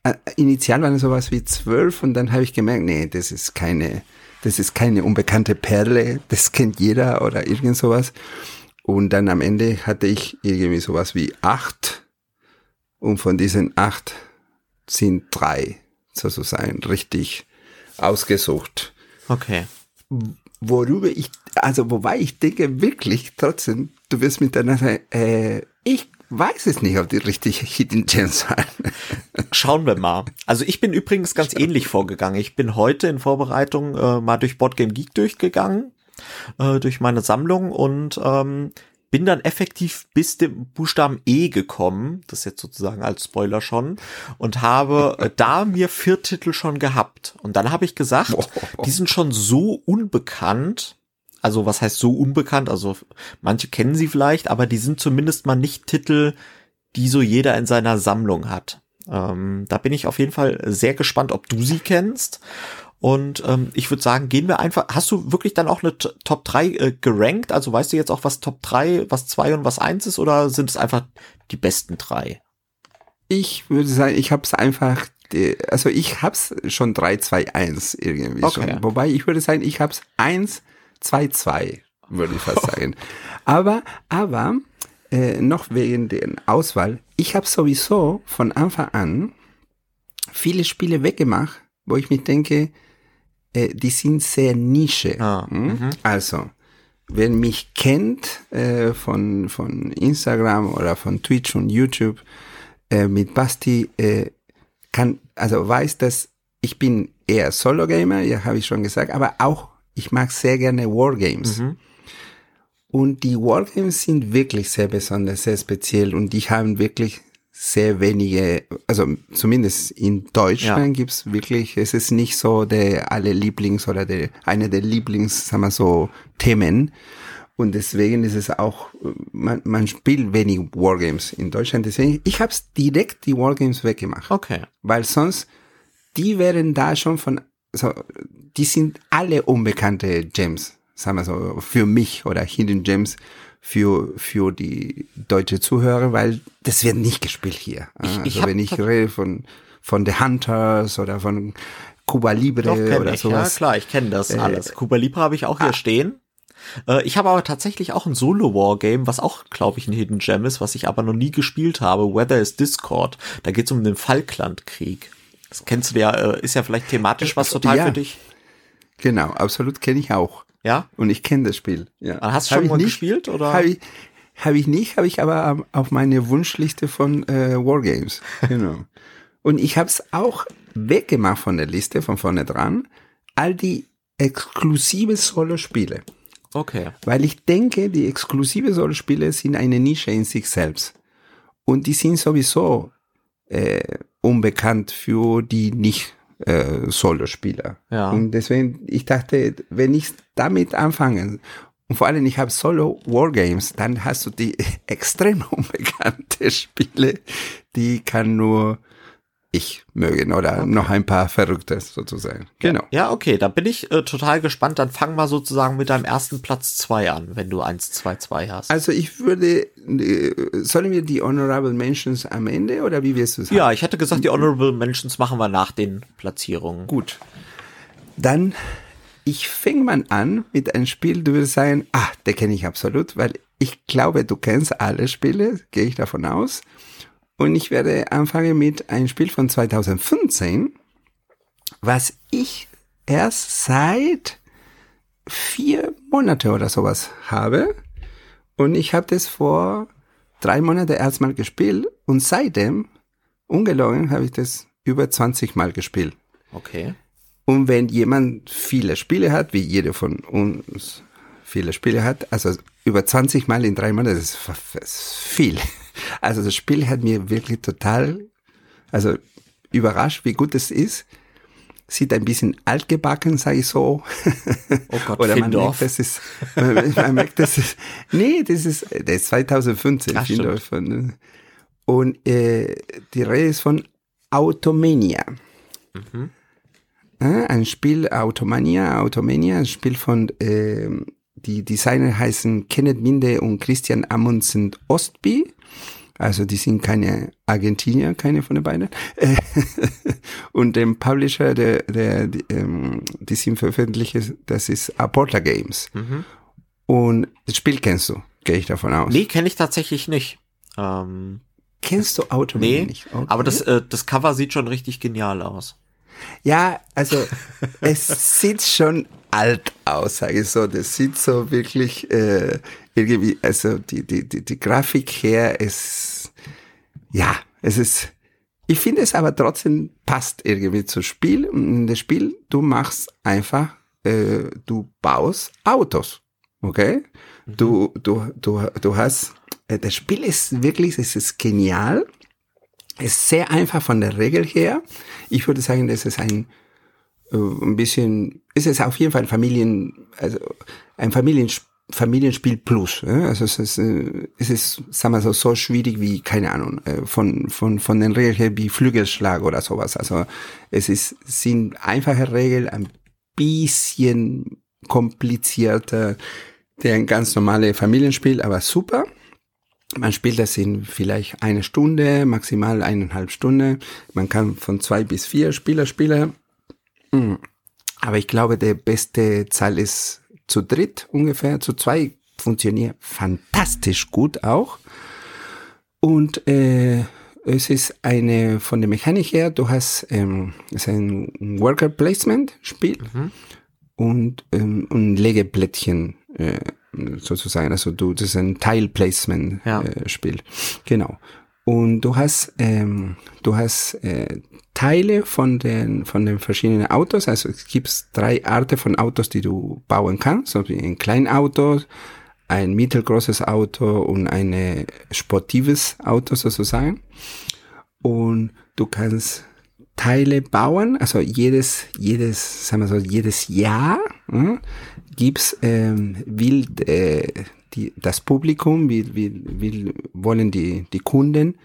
Äh, initial waren es sowas wie zwölf und dann habe ich gemerkt, nee, das ist keine, das ist keine unbekannte Perle, das kennt jeder oder irgend sowas. Und dann am Ende hatte ich irgendwie sowas wie acht. Und von diesen acht sind drei sozusagen richtig ausgesucht. Okay. Worüber ich, also wobei ich denke wirklich trotzdem, du wirst mit deiner äh, ich weiß es nicht, ob die richtig Hidden Gems waren. Schauen wir mal. Also ich bin übrigens ganz ähnlich vorgegangen. Ich bin heute in Vorbereitung äh, mal durch Boardgame Geek durchgegangen, äh, durch meine Sammlung und ähm, bin dann effektiv bis dem Buchstaben E gekommen, das jetzt sozusagen als Spoiler schon, und habe äh, da mir vier Titel schon gehabt. Und dann habe ich gesagt, die sind schon so unbekannt, also was heißt so unbekannt, also manche kennen sie vielleicht, aber die sind zumindest mal nicht Titel, die so jeder in seiner Sammlung hat. Ähm, da bin ich auf jeden Fall sehr gespannt, ob du sie kennst. Und ähm, ich würde sagen, gehen wir einfach. Hast du wirklich dann auch eine Top 3 äh, gerankt? Also weißt du jetzt auch, was Top 3, was 2 und was 1 ist, oder sind es einfach die besten drei? Ich würde sagen, ich habe es einfach, also ich habe es schon 3, 2, 1 irgendwie Okay. schon. Wobei ich würde sagen, ich habe es 1, 2, 2, würde ich fast sagen. Aber, aber äh, noch wegen der Auswahl, ich habe sowieso von Anfang an viele Spiele weggemacht, wo ich mir denke, äh, die sind sehr Nische. Ah, Hm? Also, wer mich kennt äh, von, von Instagram oder von Twitch und YouTube äh, mit Basti, äh, kann, also weiß, dass ich bin eher Solo-Gamer, ja, habe ich schon gesagt, aber auch, ich mag sehr gerne Wargames. Mhm. Und die Wargames sind wirklich sehr besonders, sehr speziell und die haben wirklich sehr wenige, also zumindest in Deutschland Ja. gibt's wirklich, es ist nicht so der alle Lieblings oder der, eine der Lieblings, sagen wir so, Themen. Und deswegen ist es auch, man, man spielt wenig Wargames in Deutschland. Deswegen, ich habe direkt die Wargames weggemacht. Okay. Weil sonst, die wären da schon von, so, die sind alle unbekannte Gems, sagen wir so, für mich oder Hidden Gems für, für die deutsche Zuhörer, weil das wird nicht gespielt hier. Ich- also ich hab wenn ich rede von, von The Hunters oder von Cuba Libre Doch, oder ich. Ja, sowas. klar, ich kenne das Äh, alles. Cuba Libre habe ich auch hier stehen. Äh, Ich habe aber tatsächlich auch ein Solo-Wargame, was auch, glaube ich, ein Hidden Gem ist, was ich aber noch nie gespielt habe. Weather is Discord. Da geht es um den Falklandkrieg. Das kennst du ja, äh, ist ja vielleicht thematisch was total Ja. für dich. Genau, absolut kenne ich auch. Ja? Und ich kenne das Spiel. Ja. Hast du Hab schon ich mal nicht- gespielt, oder? Habe ich, hab ich nicht, habe ich aber auf meine Wunschliste von äh, Wargames. Genau. Und ich habe es auch weggemacht von der Liste, von vorne dran, all die exklusive Solo-Spiele. Okay. Weil ich denke, die exklusive Solo-Spiele sind eine Nische in sich selbst. Und die sind sowieso äh, unbekannt für die nicht äh, Solo-Spieler. Ja. Und deswegen, ich dachte, wenn ich damit anfange, und vor allem ich habe Solo-Wargames, dann hast du die extrem unbekannte Spiele, die kann nur ich mögen oder noch ein paar Verrückte sozusagen. Genau. Ja, okay, da bin ich äh, total gespannt. Dann fang mal sozusagen mit deinem ersten Platz zwei an, wenn du 1, 2, 2 hast. Also ich würde, äh, sollen wir die Honorable Mentions am Ende oder wie wirst du es ja, ich hätte gesagt, die Honorable Mentions machen wir nach den Platzierungen. Gut. Dann, ich fange mal an mit einem Spiel, du würdest sagen, ah, der kenne ich absolut, weil ich glaube, du kennst alle Spiele, gehe ich davon aus. Und ich werde anfangen mit einem Spiel von 2015, was ich erst seit vier Monate oder sowas habe. Und ich habe das vor drei Monaten erstmal gespielt und seitdem, ungelogen, habe ich das über 20 Mal gespielt. Okay. Und wenn jemand viele Spiele hat, wie jeder von uns viele Spiele hat, also über 20 Mal in drei Monaten, das ist viel. Also das Spiel hat mir wirklich total, also überrascht, wie gut es ist. Sieht ein bisschen altgebacken, sage ich so. Oh Gott, Oder man Findorf. merkt, das ist, man, man merkt, das ist, nee, das ist, das ist 2015, Ach, Findorf von, und äh, die Rede ist von Automania. Äh, ein Spiel Automania, Automania, ein Spiel von, ähm, die Designer heißen Kenneth Minde und Christian Amundsen Ostby. Also die sind keine Argentinier, keine von den beiden. Äh, und dem Publisher, der, der die, ähm, die sind veröffentlicht, das ist Aporta Games. Und das Spiel kennst du, gehe ich davon aus. Nee, kenne ich tatsächlich nicht. Ähm, Kennst du Automania nee, nicht? Okay. aber das, äh, das Cover sieht schon richtig genial aus. Ja, also es sieht schon alt aus, sage ich so. Das sieht so wirklich äh, irgendwie, also die, die, die, die Grafik her ist, ja, es ist, ich finde es aber trotzdem passt irgendwie zum Spiel. Und in das Spiel, du machst einfach, äh, du baust Autos, okay? Du, du, du, du hast, äh, das Spiel ist wirklich, es ist genial. Es ist sehr einfach von der Regel her. Ich würde sagen, das ist ein, äh, ein bisschen, ist es auf jeden Fall ein Familien, also ein Familiens, Familienspiel plus. Also es ist, äh, es ist, sagen wir so, so schwierig wie, keine Ahnung, äh, von, von, von den Regeln her wie Flügelschlag oder sowas. Also es ist, sind einfache Regeln, ein bisschen komplizierter, der ein ganz normale Familienspiel, aber super. Man spielt das in vielleicht eine Stunde, maximal eineinhalb Stunden. Man kann von zwei bis vier Spieler spielen. Aber ich glaube, der beste Zahl ist zu dritt ungefähr. Zu zwei funktioniert fantastisch gut auch. Und äh, es ist eine von der Mechanik her, du hast ähm, es ist ein Worker Placement Spiel und ähm, ein Legeplättchen äh, sozusagen. Also du, das ist ein Tile Placement Ja. äh, Spiel. Genau. Und du hast, ähm, du hast äh, Teile von den von den verschiedenen Autos. Also es gibt drei Arten von Autos, die du bauen kannst. So wie ein Kleinauto, ein mittelgroßes Auto und ein sportives Auto sozusagen. Und du kannst Teile bauen, also jedes, jedes, sagen wir so, jedes Jahr hm, gibt's ähm, wild, äh, die, das Publikum, wie, wie, wie wollen die, die Kunden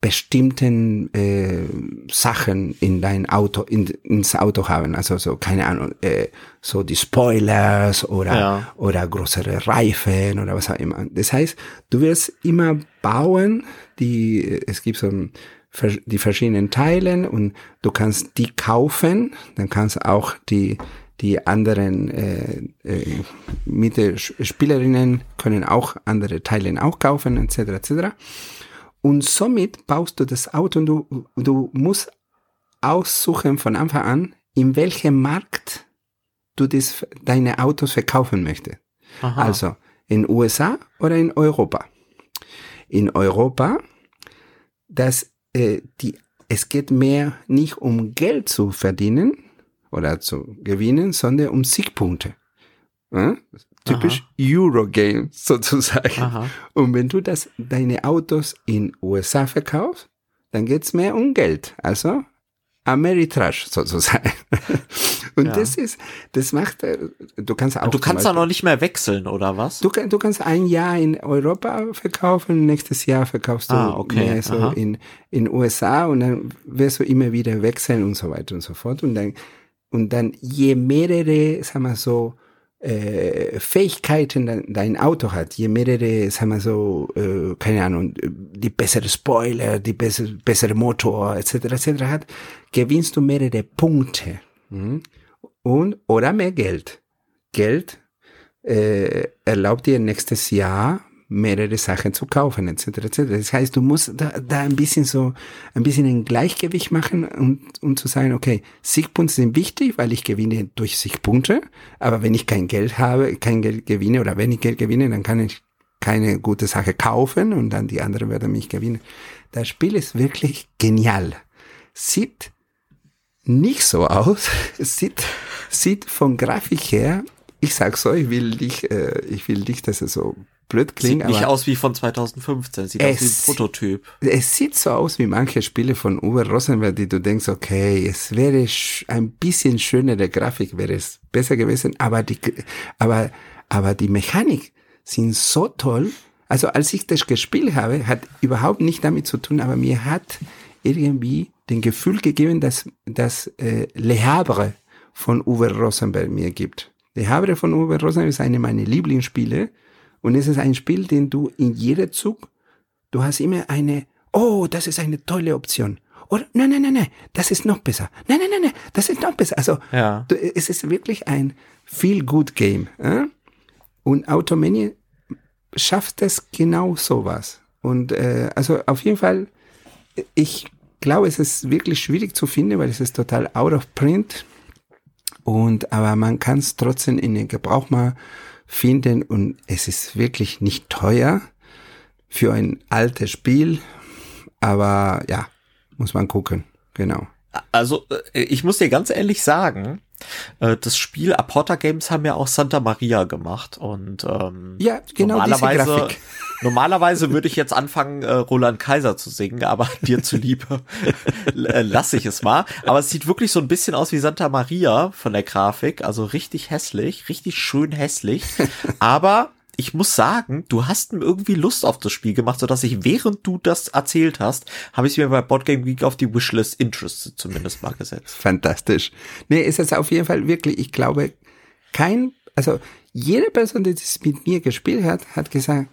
bestimmten äh, Sachen in dein Auto, in, ins Auto haben. Also so, keine Ahnung, äh, so die Spoilers oder, Ja. oder größere Reifen oder was auch immer. Das heißt, du wirst immer bauen, die, es gibt so ein, die verschiedenen Teilen und du kannst die kaufen, dann kannst auch die, die anderen äh, äh, Mitspielerinnen können auch andere Teile auch kaufen, etc. etc. Und somit baust du das Auto und du, du musst aussuchen von Anfang an, in welchem Markt du das, deine Autos verkaufen möchtest. Aha. Also in USA oder in Europa. In Europa, dass äh, die, es geht mehr nicht um Geld zu verdienen oder zu gewinnen, sondern um Siegpunkte. Ja? Typisch Eurogame sozusagen. Aha. Und wenn du das, deine Autos in USA verkaufst, dann geht's mehr um Geld. Also Ameritrash sozusagen. Und Ja. das ist, das macht, äh, du kannst auch. Und du kannst da Beispiel- noch nicht mehr wechseln, oder was? Du, du kannst ein Jahr in Europa verkaufen, nächstes Jahr verkaufst du Ah, okay, mehr so aha. in, in USA und dann wirst du immer wieder wechseln und so weiter und so fort. Und dann, und dann je mehrere, sagen wir so, äh, Fähigkeiten dein, Auto hat, je mehrere, sagen wir so, äh, keine Ahnung, die bessere Spoiler, die bessere, bessere Motor, etc., etc. hat, gewinnst du mehrere Punkte. Mhm. Und, oder mehr Geld. Geld äh, erlaubt dir nächstes Jahr mehrere Sachen zu kaufen, etc. etc. Das heißt, du musst da, da ein bisschen so, ein bisschen ein Gleichgewicht machen und, und zu sagen, okay, Siegpunkte sind wichtig, weil ich gewinne durch Siegpunkte, aber wenn ich kein Geld habe, kein Geld gewinne oder wenn ich Geld gewinne, dann kann ich keine gute Sache kaufen und dann die anderen werden mich gewinnen. Das Spiel ist wirklich genial. Sieht nicht so aus. Sieht, sieht von Grafik her, ich sag so, ich will nicht, äh, ich will nicht, dass es so blöd klingt, Sieht nicht aus wie von 2015, sieht aus wie ein Prototyp. es sieht so aus wie manche Spiele von Uwe Rosenberg, die du denkst, okay, es wäre ein bisschen schönere Grafik, wäre es besser gewesen, aber die, aber, aber die Mechanik sind so toll. Also als ich das gespielt habe, hat überhaupt nicht damit zu tun, aber mir hat irgendwie den Gefühl gegeben, dass das äh, Le Havre von Uwe Rosenberg mir gibt. Le Havre von Uwe Rosenberg ist eine meiner Lieblingsspiele und es ist ein Spiel, den du in jedem Zug Du hast immer eine, oh, das ist eine tolle Option. Oder, nein, nein, nein, nein, das ist noch besser. Nein, nein, nein, nein, das ist noch besser. Also, Ja. du, es ist wirklich ein Feel-Good-Game. Äh? Und Automania schafft es genau sowas. Und äh, also auf jeden Fall, ich glaube, es ist wirklich schwierig zu finden, weil es ist total out of print. Und aber man kann es trotzdem in den Gebrauch mal finden und es ist wirklich nicht teuer für ein altes Spiel. Aber ja, muss man gucken. Genau. Also, äh, ich muss dir ganz ehrlich sagen, das Spiel Aporta Games haben ja auch Santa Maria gemacht und ähm, Ja, genau normalerweise, normalerweise würde ich jetzt anfangen, äh, Roland Kaiser zu singen, aber dir zuliebe äh, lasse ich es mal. Aber es sieht wirklich so ein bisschen aus wie Santa Maria von der Grafik, also richtig hässlich, richtig schön hässlich. Aber ich muss sagen, du hast mir irgendwie Lust auf das Spiel gemacht, sodass ich, während du das erzählt hast, habe ich es mir bei Boardgame Geek auf die Wishlist Interested zumindest mal gesetzt. Fantastisch. Nee, es ist auf jeden Fall wirklich, ich glaube, kein, also jede Person, die das mit mir gespielt hat, hat gesagt,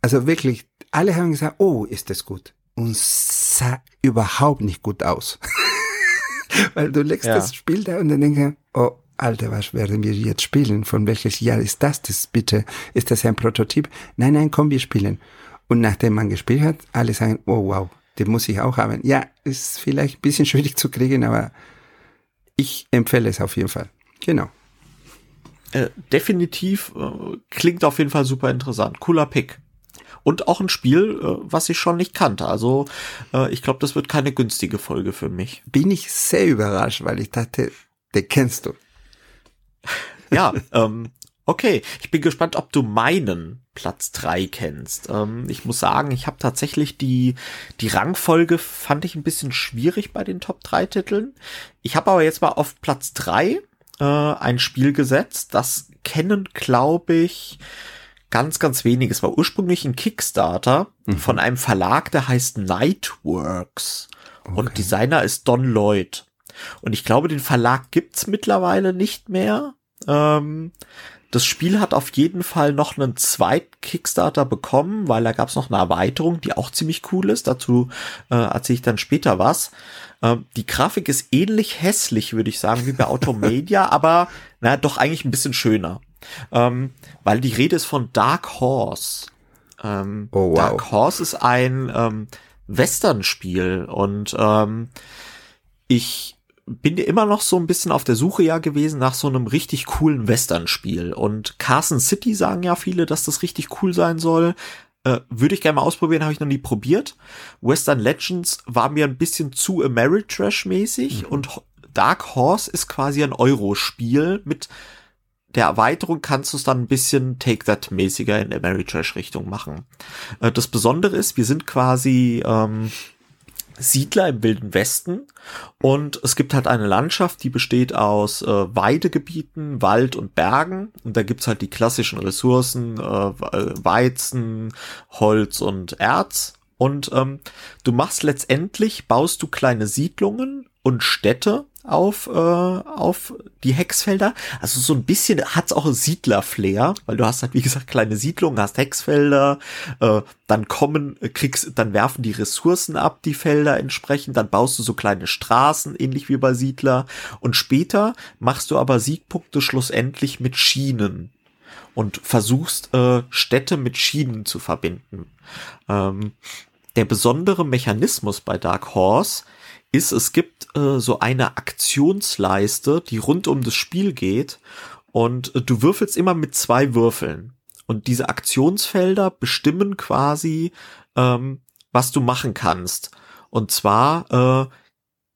also wirklich, alle haben gesagt, oh, ist das gut. Und sah überhaupt nicht gut aus. Weil du legst Ja. das Spiel da und dann denkst du, oh, Alter, was werden wir jetzt spielen? Von welches Jahr ist das das bitte? Ist das ein Prototyp? Nein, nein, komm, wir spielen. Und nachdem man gespielt hat, alle sagen, oh wow, den muss ich auch haben. Ja, ist vielleicht ein bisschen schwierig zu kriegen, aber ich empfehle es auf jeden Fall. Genau. Äh, definitiv äh, klingt auf jeden Fall super interessant. Cooler Pick. Und auch ein Spiel, äh, was ich schon nicht kannte. Also äh, ich glaube, das wird keine günstige Folge für mich. Bin ich sehr überrascht, weil ich dachte, den kennst du. Ja, ähm, okay. Ich bin gespannt, ob du meinen Platz drei kennst. Ähm, ich muss sagen, ich habe tatsächlich die, die Rangfolge fand ich ein bisschen schwierig bei den Top 3 Titeln. Ich habe aber jetzt mal auf Platz drei äh, ein Spiel gesetzt. Das kennen, glaube ich, ganz, ganz wenig. Es war ursprünglich ein Kickstarter mhm. von einem Verlag, der heißt Nightworks. Okay. Und Designer ist Don Lloyd. Und ich glaube, den Verlag gibt's mittlerweile nicht mehr. Ähm, das Spiel hat auf jeden Fall noch einen zweiten Kickstarter bekommen, weil da gab's noch eine Erweiterung, die auch ziemlich cool ist. Dazu äh, erzähle ich dann später was. Ähm, die Grafik ist ähnlich hässlich, würde ich sagen, wie bei Automedia, aber na doch eigentlich ein bisschen schöner. Ähm, weil die Rede ist von Dark Horse. Ähm, oh, wow. Dark Horse ist ein ähm, Western-Spiel und ähm, ich bin immer noch so ein bisschen auf der Suche ja gewesen nach so einem richtig coolen Western-Spiel. Und Carson City sagen ja viele, dass das richtig cool sein soll. Äh, Würde ich gerne mal ausprobieren, habe ich noch nie probiert. Western Legends war mir ein bisschen zu Ameritrash-mäßig mhm. und Dark Horse ist quasi ein Euro-Spiel mit der Erweiterung kannst du es dann ein bisschen Take That-mäßiger in Ameritrash-Richtung machen. Äh, das Besondere ist, wir sind quasi ähm, Siedler im Wilden Westen. Und es gibt halt eine Landschaft, die besteht aus äh, Weidegebieten, Wald und Bergen. Und da gibt's halt die klassischen Ressourcen, äh, Weizen, Holz und Erz. Und ähm, du machst letztendlich, baust du kleine Siedlungen und Städte auf, äh, auf die Hexfelder. Also so ein bisschen hat's auch Siedler-Flair, weil du hast halt, wie gesagt, kleine Siedlungen, hast Hexfelder, äh, dann kommen, kriegst, dann werfen die Ressourcen ab, die Felder entsprechend, dann baust du so kleine Straßen, ähnlich wie bei Siedler. Und später machst du aber Siegpunkte schlussendlich mit Schienen und versuchst, äh, Städte mit Schienen zu verbinden. Ähm, der besondere Mechanismus bei Dark Horse ist, es gibt äh, so eine Aktionsleiste, die rund um das Spiel geht und äh, du würfelst immer mit zwei Würfeln. Und diese Aktionsfelder bestimmen quasi, ähm, was du machen kannst. Und zwar äh,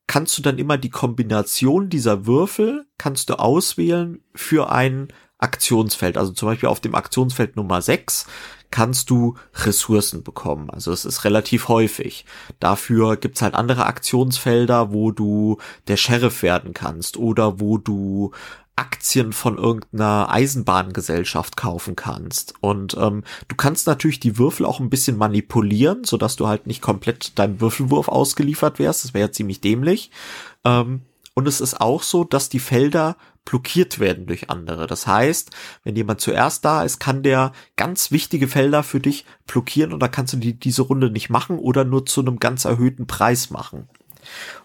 kannst du dann immer die Kombination dieser Würfel kannst du auswählen für ein Aktionsfeld. Also zum Beispiel auf dem Aktionsfeld Nummer 6 kannst du Ressourcen bekommen. Also es ist relativ häufig. Dafür gibt's halt andere Aktionsfelder, wo du der Sheriff werden kannst oder wo du Aktien von irgendeiner Eisenbahngesellschaft kaufen kannst. Und ähm, du kannst natürlich die Würfel auch ein bisschen manipulieren, so dass du halt nicht komplett deinem Würfelwurf ausgeliefert wärst. Das wäre ja ziemlich dämlich. Ähm, und es ist auch so, dass die Felder blockiert werden durch andere. Das heißt, wenn jemand zuerst da ist, kann der ganz wichtige Felder für dich blockieren und da kannst du die, diese Runde nicht machen oder nur zu einem ganz erhöhten Preis machen.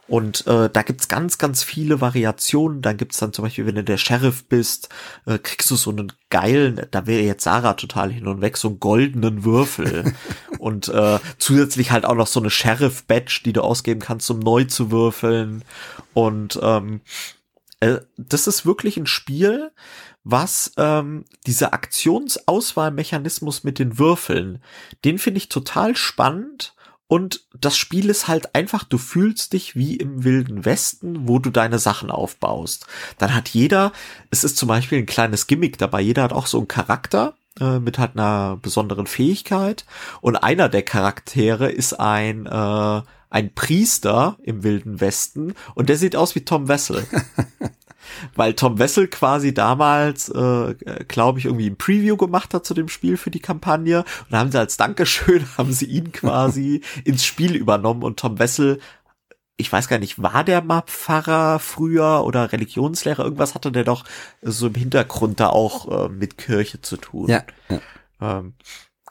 Und äh, da gibt's ganz, ganz viele Variationen. Dann gibt's dann zum Beispiel, wenn du der Sheriff bist, äh, kriegst du so einen geilen, da wäre jetzt Sarah total hin und weg, so einen goldenen Würfel. und äh, zusätzlich halt auch noch so eine Sheriff-Badge, die du ausgeben kannst, um neu zu würfeln. Und ähm, äh, das ist wirklich ein Spiel, was ähm, dieser Aktionsauswahlmechanismus mit den Würfeln, den finde ich total spannend. Und das Spiel ist halt einfach, du fühlst dich wie im wilden Westen, wo du deine Sachen aufbaust. Dann hat jeder, es ist zum Beispiel ein kleines Gimmick dabei, jeder hat auch so einen Charakter äh, mit halt einer besonderen Fähigkeit. Und einer der Charaktere ist ein, äh, ein Priester im Wilden Westen und der sieht aus wie Tom Wessel. Weil Tom Wessel quasi damals, äh, glaube ich, irgendwie ein Preview gemacht hat zu dem Spiel für die Kampagne. Und da haben sie als Dankeschön, haben sie ihn quasi ins Spiel übernommen und Tom Wessel ich weiß gar nicht, war der mal Pfarrer früher oder Religionslehrer? Irgendwas hatte der doch so im Hintergrund da auch äh, mit Kirche zu tun. Ja. ja. Ähm,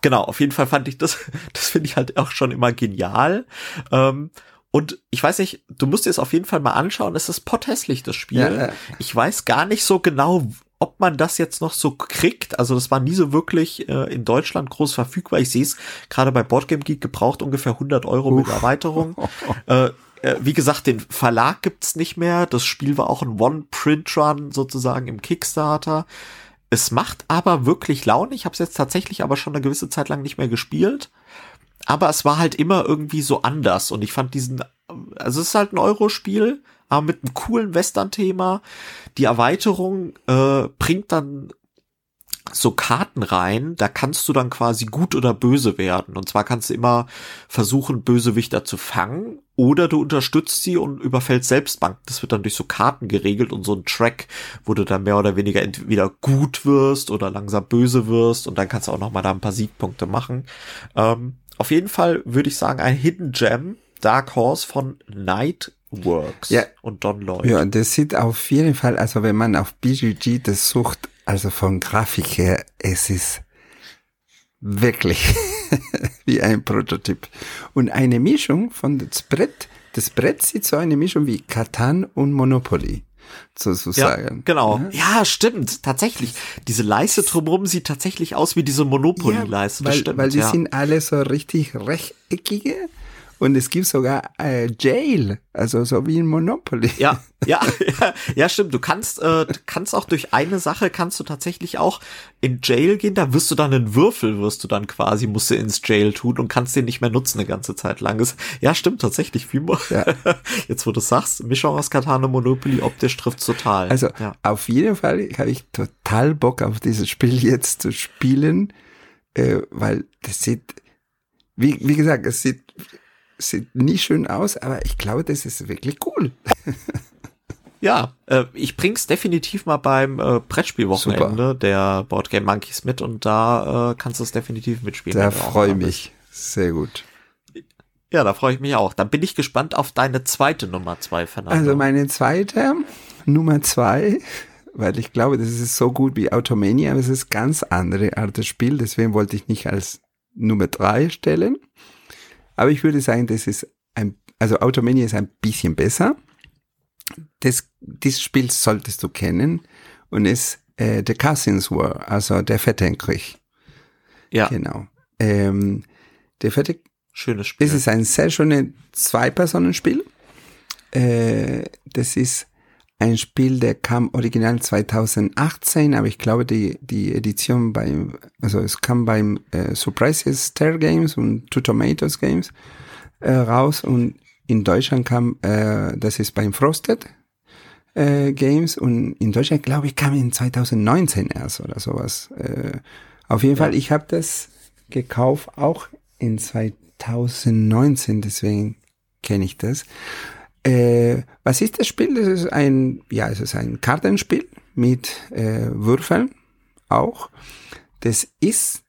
genau, auf jeden Fall fand ich das, das finde ich halt auch schon immer genial. Ähm, und ich weiß nicht, du musst dir es auf jeden Fall mal anschauen. Es ist potthässlich, das Spiel. Ja, ja. Ich weiß gar nicht so genau, ob man das jetzt noch so kriegt. Also das war nie so wirklich äh, in Deutschland groß verfügbar. Ich sehe es gerade bei Boardgame Geek gebraucht ungefähr 100 Euro Uff. mit Erweiterung. äh, äh, wie gesagt, den Verlag gibt's nicht mehr. Das Spiel war auch ein One-Print-Run sozusagen im Kickstarter. Es macht aber wirklich Laune. Ich habe es jetzt tatsächlich aber schon eine gewisse Zeit lang nicht mehr gespielt. Aber es war halt immer irgendwie so anders. Und ich fand diesen, also es ist halt ein Euro-Spiel, aber mit einem coolen Western-Thema. Die Erweiterung äh, bringt dann so Karten rein, da kannst du dann quasi gut oder böse werden. Und zwar kannst du immer versuchen, Bösewichter zu fangen oder du unterstützt sie und überfällst selbst Banken. Das wird dann durch so Karten geregelt und so ein Track, wo du dann mehr oder weniger entweder gut wirst oder langsam böse wirst und dann kannst du auch noch mal da ein paar Siegpunkte machen. Ähm, auf jeden Fall würde ich sagen, ein Hidden Gem, Dark Horse von Nightworks Ja. und Don Lloyd. Ja, das sieht auf jeden Fall, also wenn man auf BGG das sucht, also von Grafik her, es ist wirklich wie ein Prototyp. Und eine Mischung von das Brett, das Brett sieht so eine Mischung wie Catan und Monopoly, sozusagen. Ja, genau. Ja, stimmt. Tatsächlich. Diese Leiste drumherum sieht tatsächlich aus wie diese Monopoly-Leiste. das weil, stimmt, weil die ja. sind alle so richtig rechteckige und es gibt sogar äh, Jail, also so wie in Monopoly. Ja, ja, ja, ja, stimmt. Du kannst, äh, du kannst auch durch eine Sache kannst du tatsächlich auch in Jail gehen. Da wirst du dann einen Würfel, wirst du dann quasi, musst du ins Jail tun und kannst den nicht mehr nutzen eine ganze Zeit lang. Das, ja, stimmt tatsächlich. Wie, mo- Ja. Jetzt, wo du sagst, Mischung aus Katana Monopoly, optisch trifft's total. Also ja. auf jeden Fall habe ich total Bock auf dieses Spiel jetzt zu spielen, äh, weil das sieht, wie, wie gesagt, es sieht, sieht nicht schön aus, aber ich glaube, das ist wirklich cool. Ja, äh, ich bring's definitiv mal beim äh, Brettspielwochenende der Boardgame Monkeys mit und da äh, kannst du es definitiv mitspielen. Da freue ich mich sehr gut. Ja, da freue ich mich auch. Dann bin ich gespannt auf deine zweite Nummer zwei, Fernando. Also meine zweite, Nummer zwei, weil ich glaube, das ist so gut wie Automania, aber es ist ganz andere Art des Spiel, deswegen wollte ich nicht als Nummer drei stellen. Aber ich würde sagen, das ist ein, also Automania ist ein bisschen besser. Das, dieses Spiel solltest du kennen und ist äh, The Cousins War, also der Vettenkrieg. ja, Genau. Ähm, der Vette schönes Spiel. es ist ein sehr schönes Zwei-Personen-Spiel. Äh, das ist ein Spiel, der kam original 2018, aber ich glaube, die, die Edition beim, also es kam beim äh, Surprises Star Games und Two Tomatoes Games äh, raus und in Deutschland kam, äh, das ist beim Frosted äh, Games und in Deutschland, glaube ich, kam in 2019 erst oder sowas. Äh, auf jeden Fall, ich habe das gekauft, auch in 2019, deswegen kenne ich das. Äh, was ist das Spiel? Das ist ein, ja, es ist ein Kartenspiel mit äh, Würfeln auch. Das ist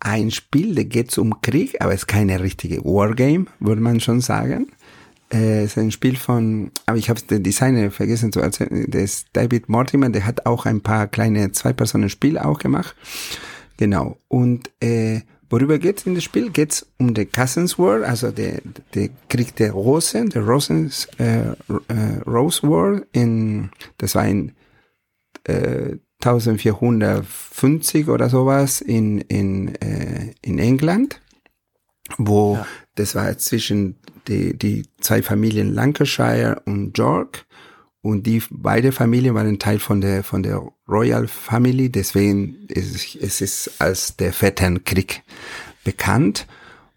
ein Spiel, da geht es um Krieg, aber es ist keine richtige Wargame, würde man schon sagen. Äh, es ist ein Spiel von, aber ich habe den Designer vergessen zu erzählen, der ist David Mortimer, der hat auch ein paar kleine Zwei-Personen-Spiele auch gemacht. Genau. Und äh, worüber geht's in das Spiel? Geht's um den Cousins War, also der, der Krieg der Rosen, der Rosens, äh, äh, Rose War in, das war in äh, 1450 oder sowas in, in, äh, in England, wo Ja. das war zwischen die, die zwei Familien Lancashire und York und die beide Familien waren Teil von der von der Royal Family, deswegen ist es ist als der Vetternkrieg bekannt.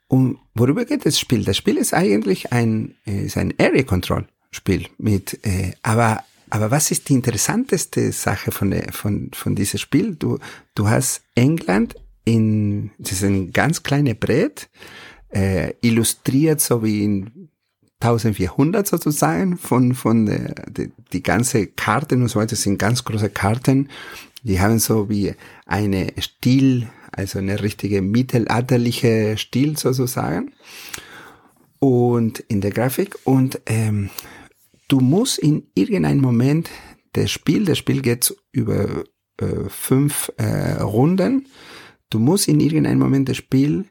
Und worüber geht das Spiel? Das Spiel ist eigentlich ein äh, ist ein Area Control Spiel mit äh, aber aber was ist die interessanteste Sache von der von von diesem Spiel? Du du hast England in das ist ein ganz kleines Brett äh, illustriert so wie in 1400 sozusagen von, von der, die, die ganze Karten und so weiter sind ganz große Karten. Die haben so wie eine Stil, also eine richtige mittelalterliche Stil sozusagen. Und in der Grafik und ähm, du musst in irgendeinem Moment das Spiel, das Spiel geht über äh, fünf äh, Runden, du musst in irgendeinem Moment das Spiel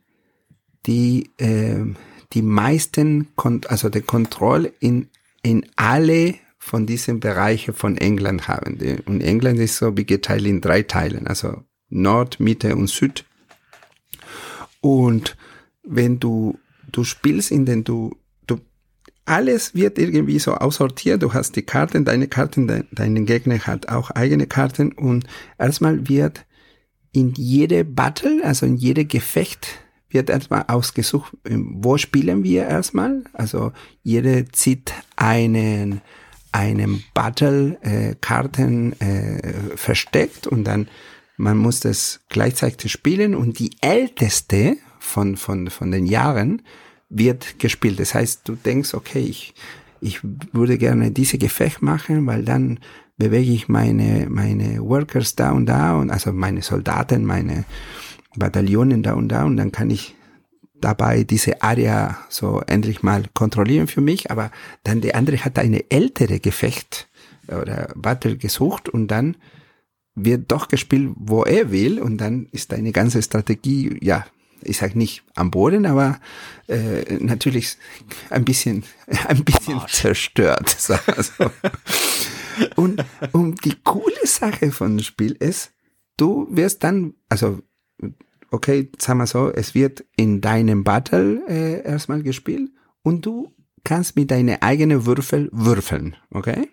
die äh, die meisten, also die Kontrolle in, in alle von diesen Bereichen von England haben. Und England ist so wie geteilt in drei Teilen, also Nord, Mitte und Süd. Und wenn du, du spielst, in den du, du, alles wird irgendwie so aussortiert. Du hast die Karten, deine Karten, dein, dein Gegner hat auch eigene Karten und erstmal wird in jede Battle, also in jede Gefecht, wird erstmal ausgesucht, ähm, wo spielen wir erstmal. Also jede zieht einen, einen Battle äh, Karten äh, versteckt und dann man muss das gleichzeitig spielen und die älteste von, von, von den Jahren wird gespielt. Das heißt, du denkst, okay, ich, ich würde gerne diese Gefecht machen, weil dann bewege ich meine, meine Workers da und da und also meine Soldaten, meine Bataillonen da und da und dann kann ich dabei diese Area so endlich mal kontrollieren für mich, aber dann der andere hat eine ältere Gefecht oder Battle gesucht und dann wird doch gespielt, wo er will und dann ist deine ganze Strategie, ja, ich sag nicht am Boden, aber äh, natürlich ein bisschen, ein bisschen Arsch. zerstört. So. und, und die coole Sache von dem Spiel ist, du wirst dann, also okay, sagen wir so, es wird in deinem Battle äh, erstmal gespielt und du kannst mit deinen eigenen Würfel würfeln, okay?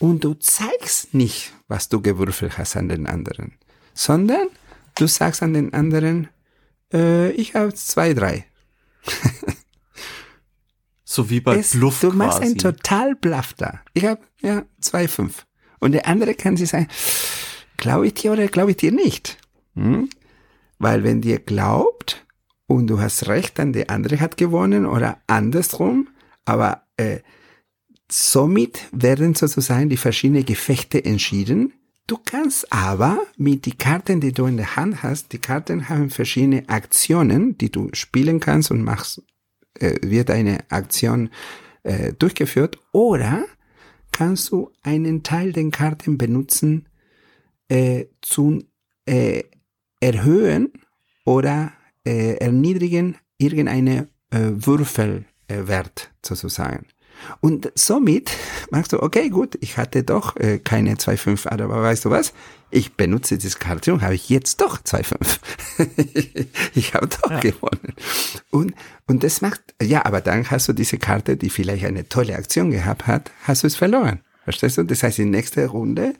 Und du zeigst nicht, was du gewürfelt hast an den anderen, sondern du sagst an den anderen, äh, ich habe zwei, drei. so wie bei es, Bluff Du machst quasi. ein total Bluff da. Ich habe ja zwei, fünf. Und der andere kann sich sagen, glaube ich dir oder glaube ich dir nicht? Hm? Weil wenn dir glaubt und du hast recht, dann der andere hat gewonnen oder andersrum, aber äh, somit werden sozusagen die verschiedenen Gefechte entschieden. Du kannst aber mit die Karten, die du in der Hand hast, die Karten haben verschiedene Aktionen, die du spielen kannst und machst, äh, wird eine Aktion äh, durchgeführt oder kannst du einen Teil der Karten benutzen äh, zu äh, erhöhen oder äh, erniedrigen irgendeine äh, Würfelwert sozusagen. Und somit machst du, okay, gut, ich hatte doch äh, keine 2,5, aber weißt du was? Ich benutze diese Karte und habe ich jetzt doch 2,5. ich habe doch ja. gewonnen. Und, und das macht, ja, aber dann hast du diese Karte, die vielleicht eine tolle Aktion gehabt hat, hast du es verloren. Verstehst du? Das heißt, in nächster Runde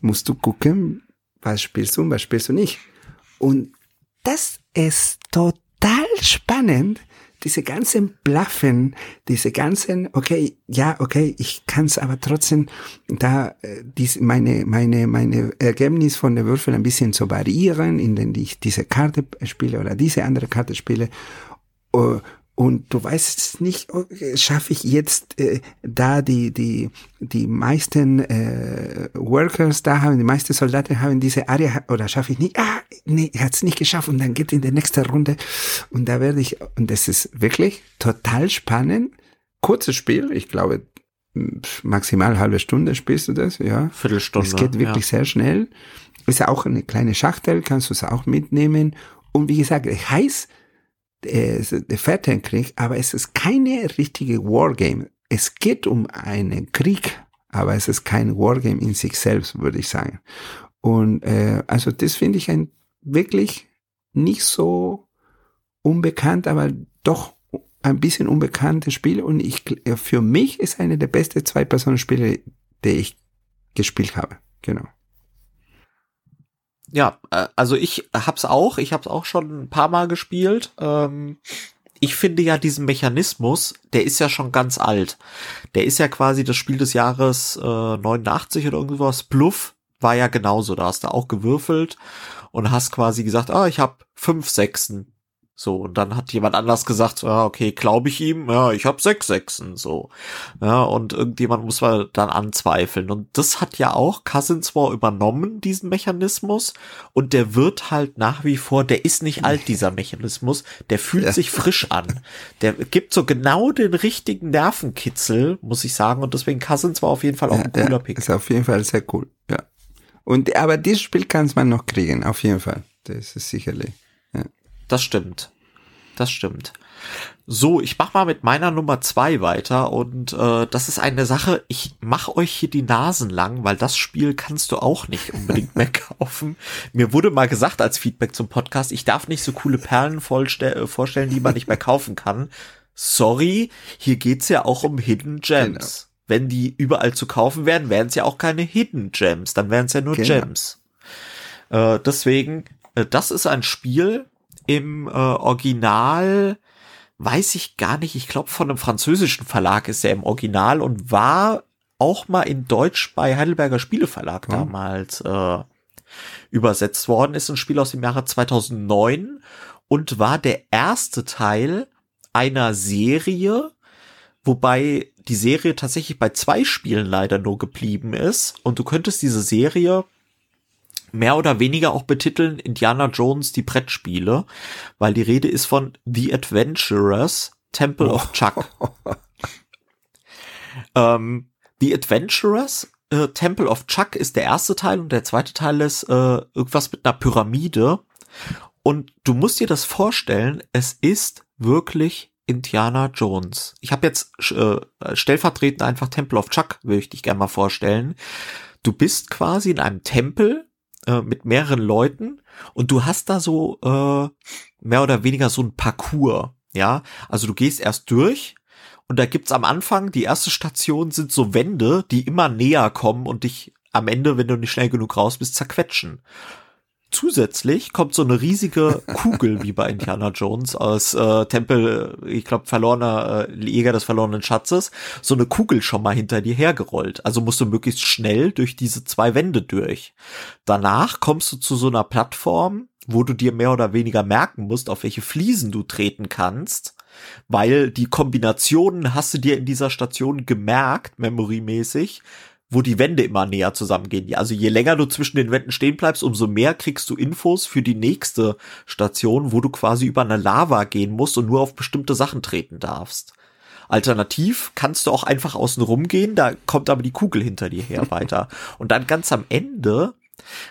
musst du gucken, was spielst du und was spielst du nicht. Und das ist total spannend, diese ganzen Blaffen, diese ganzen, okay, ja, okay, ich kann es aber trotzdem da äh, dies, meine meine meine Ergebnis von der Würfel ein bisschen zu variieren, indem ich diese Karte spiele oder diese andere Karte spiele. Uh, und du weißt nicht, okay, schaffe ich jetzt äh, da die die die meisten äh, Workers da haben, die meisten Soldaten haben diese Area oder schaffe ich nicht? Ah, nee, er hat es nicht geschafft und dann geht in der nächsten Runde und da werde ich und das ist wirklich total spannend. Kurzes Spiel, ich glaube maximal halbe Stunde spielst du das, ja. Viertelstunde. Es geht wirklich ja. sehr schnell. Ist ja auch eine kleine Schachtel, kannst du es auch mitnehmen. Und wie gesagt, heißt äh, Krieg, aber es ist keine richtige Wargame. Es geht um einen Krieg, aber es ist kein Wargame in sich selbst, würde ich sagen. Und äh, also das finde ich ein wirklich nicht so unbekannt, aber doch ein bisschen unbekanntes Spiel. Und ich für mich ist eine der besten Zwei-Personen-Spiele, die ich gespielt habe. Genau. Ja, äh, also ich hab's auch, ich hab's auch schon ein paar Mal gespielt. Ähm, ich finde ja diesen Mechanismus, der ist ja schon ganz alt. Der ist ja quasi das Spiel des Jahres äh, 89 oder irgendwas. Bluff war ja genauso, da hast du auch gewürfelt und hast quasi gesagt, ah, ich habe fünf Sechsen. So, und dann hat jemand anders gesagt, ja, okay, glaube ich ihm, ja, ich habe sechs Sechsen, so. Ja, und irgendjemand muss man dann anzweifeln. Und das hat ja auch Cousins War übernommen, diesen Mechanismus. Und der wird halt nach wie vor, der ist nicht alt, dieser Mechanismus, der fühlt ja. sich frisch an. Der gibt so genau den richtigen Nervenkitzel, muss ich sagen. Und deswegen Cousins war auf jeden Fall auch ja, ein cooler ja, Pick. Ist auf jeden Fall sehr cool, ja. Und, aber dieses Spiel kann man noch kriegen, auf jeden Fall. Das ist sicherlich. Das stimmt. Das stimmt. So, ich mach mal mit meiner Nummer zwei weiter und äh, das ist eine Sache, ich mach euch hier die Nasen lang, weil das Spiel kannst du auch nicht unbedingt mehr kaufen. Mir wurde mal gesagt als Feedback zum Podcast, ich darf nicht so coole Perlen äh, vorstellen, die man nicht mehr kaufen kann. Sorry, hier geht's ja auch um Hidden Gems. Genau. Wenn die überall zu kaufen werden, wären es ja auch keine Hidden Gems, dann wären es ja nur genau. Gems. Äh, deswegen, äh, das ist ein Spiel, im äh, Original weiß ich gar nicht. Ich glaube, von einem französischen Verlag ist er im Original und war auch mal in Deutsch bei Heidelberger Spieleverlag oh. damals äh, übersetzt worden ist. Ein Spiel aus dem Jahre 2009 und war der erste Teil einer Serie, wobei die Serie tatsächlich bei zwei Spielen leider nur geblieben ist. Und du könntest diese Serie mehr oder weniger auch betiteln Indiana Jones die Brettspiele, weil die Rede ist von The Adventurers Temple of Chuck. ähm, The Adventurers äh, Temple of Chuck ist der erste Teil und der zweite Teil ist äh, irgendwas mit einer Pyramide. Und du musst dir das vorstellen, es ist wirklich Indiana Jones. Ich habe jetzt äh, stellvertretend einfach Temple of Chuck, würde ich dich gerne mal vorstellen. Du bist quasi in einem Tempel äh, mit mehreren Leuten und du hast da so äh, mehr oder weniger so ein Parcours. Ja, also du gehst erst durch und da gibt's am Anfang, die erste Station sind so Wände, die immer näher kommen und dich am Ende, wenn du nicht schnell genug raus bist, zerquetschen. Zusätzlich kommt so eine riesige Kugel wie bei Indiana Jones aus äh, Tempel, ich glaube, verlorener äh, Jäger des verlorenen Schatzes, so eine Kugel schon mal hinter dir hergerollt. Also musst du möglichst schnell durch diese zwei Wände durch. Danach kommst du zu so einer Plattform, wo du dir mehr oder weniger merken musst, auf welche Fliesen du treten kannst, weil die Kombinationen hast du dir in dieser Station gemerkt, memorymäßig, wo die Wände immer näher zusammengehen. Also je länger du zwischen den Wänden stehen bleibst, umso mehr kriegst du Infos für die nächste Station, wo du quasi über eine Lava gehen musst und nur auf bestimmte Sachen treten darfst. Alternativ kannst du auch einfach außen rumgehen, da kommt aber die Kugel hinter dir her weiter. Und dann ganz am Ende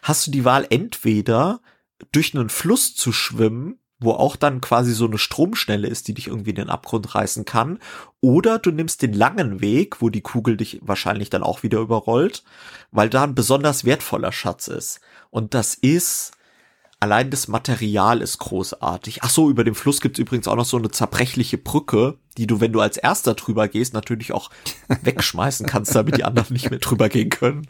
hast du die Wahl entweder durch einen Fluss zu schwimmen wo auch dann quasi so eine Stromschnelle ist, die dich irgendwie in den Abgrund reißen kann. Oder du nimmst den langen Weg, wo die Kugel dich wahrscheinlich dann auch wieder überrollt, weil da ein besonders wertvoller Schatz ist. Und das ist, allein das Material ist großartig. Ach so, über dem Fluss gibt's übrigens auch noch so eine zerbrechliche Brücke, die du, wenn du als erster drüber gehst, natürlich auch wegschmeißen kannst, damit die anderen nicht mehr drüber gehen können.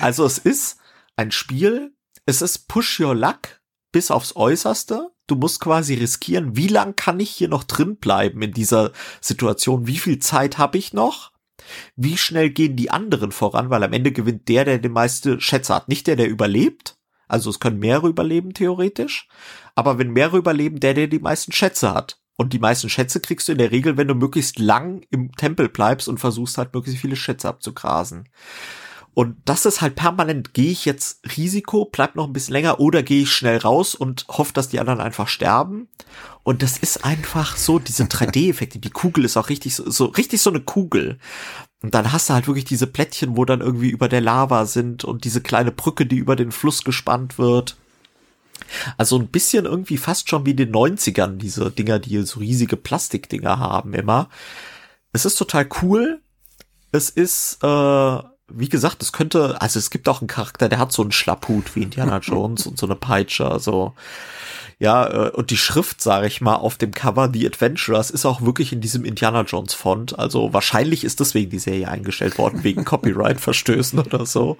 Also es ist ein Spiel, es ist Push Your Luck bis aufs Äußerste du musst quasi riskieren, wie lang kann ich hier noch drin bleiben in dieser Situation? Wie viel Zeit habe ich noch? Wie schnell gehen die anderen voran? Weil am Ende gewinnt der, der die meiste Schätze hat. Nicht der, der überlebt. Also es können mehrere überleben, theoretisch. Aber wenn mehrere überleben, der, der die meisten Schätze hat. Und die meisten Schätze kriegst du in der Regel, wenn du möglichst lang im Tempel bleibst und versuchst halt möglichst viele Schätze abzugrasen. Und das ist halt permanent, gehe ich jetzt Risiko, bleib noch ein bisschen länger oder gehe ich schnell raus und hoffe, dass die anderen einfach sterben. Und das ist einfach so, diese 3D-Effekte. Die Kugel ist auch richtig so, so, richtig so eine Kugel. Und dann hast du halt wirklich diese Plättchen, wo dann irgendwie über der Lava sind und diese kleine Brücke, die über den Fluss gespannt wird. Also ein bisschen irgendwie fast schon wie den 90ern, diese Dinger, die so riesige Plastikdinger haben immer. Es ist total cool. Es ist, äh, wie gesagt, es könnte, also es gibt auch einen Charakter, der hat so einen Schlapphut wie Indiana Jones und so eine Peitsche, so. Ja, äh, und die Schrift, sage ich mal, auf dem Cover The Adventurers ist auch wirklich in diesem Indiana Jones Font. Also wahrscheinlich ist deswegen die Serie eingestellt worden, wegen Copyright-Verstößen oder so.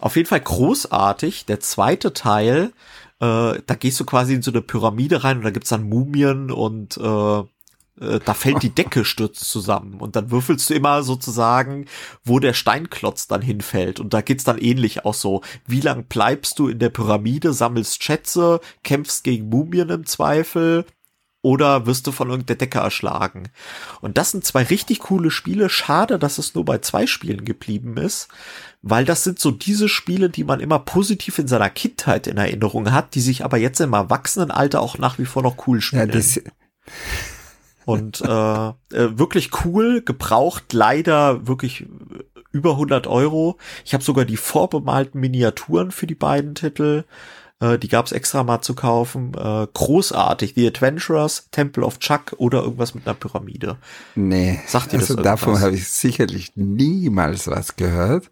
Auf jeden Fall großartig. Der zweite Teil, äh, da gehst du quasi in so eine Pyramide rein und da gibt's dann Mumien und äh, äh, da fällt die Decke stürzt zusammen und dann würfelst du immer sozusagen, wo der Steinklotz dann hinfällt und da geht's dann ähnlich auch so, wie lang bleibst du in der Pyramide, sammelst Schätze, kämpfst gegen Mumien im Zweifel oder wirst du von irgendeiner Decke erschlagen. Und das sind zwei richtig coole Spiele. Schade, dass es nur bei zwei Spielen geblieben ist, weil das sind so diese Spiele, die man immer positiv in seiner Kindheit in Erinnerung hat, die sich aber jetzt im Erwachsenenalter auch nach wie vor noch cool spielen. Ja, das, und äh, äh, wirklich cool, gebraucht, leider wirklich über 100 Euro. Ich habe sogar die vorbemalten Miniaturen für die beiden Titel. Äh, die gab's extra mal zu kaufen. Äh, großartig. The Adventurers, Temple of Chuck oder irgendwas mit einer Pyramide. Nee, Sagt ihr also das davon habe ich sicherlich niemals was gehört.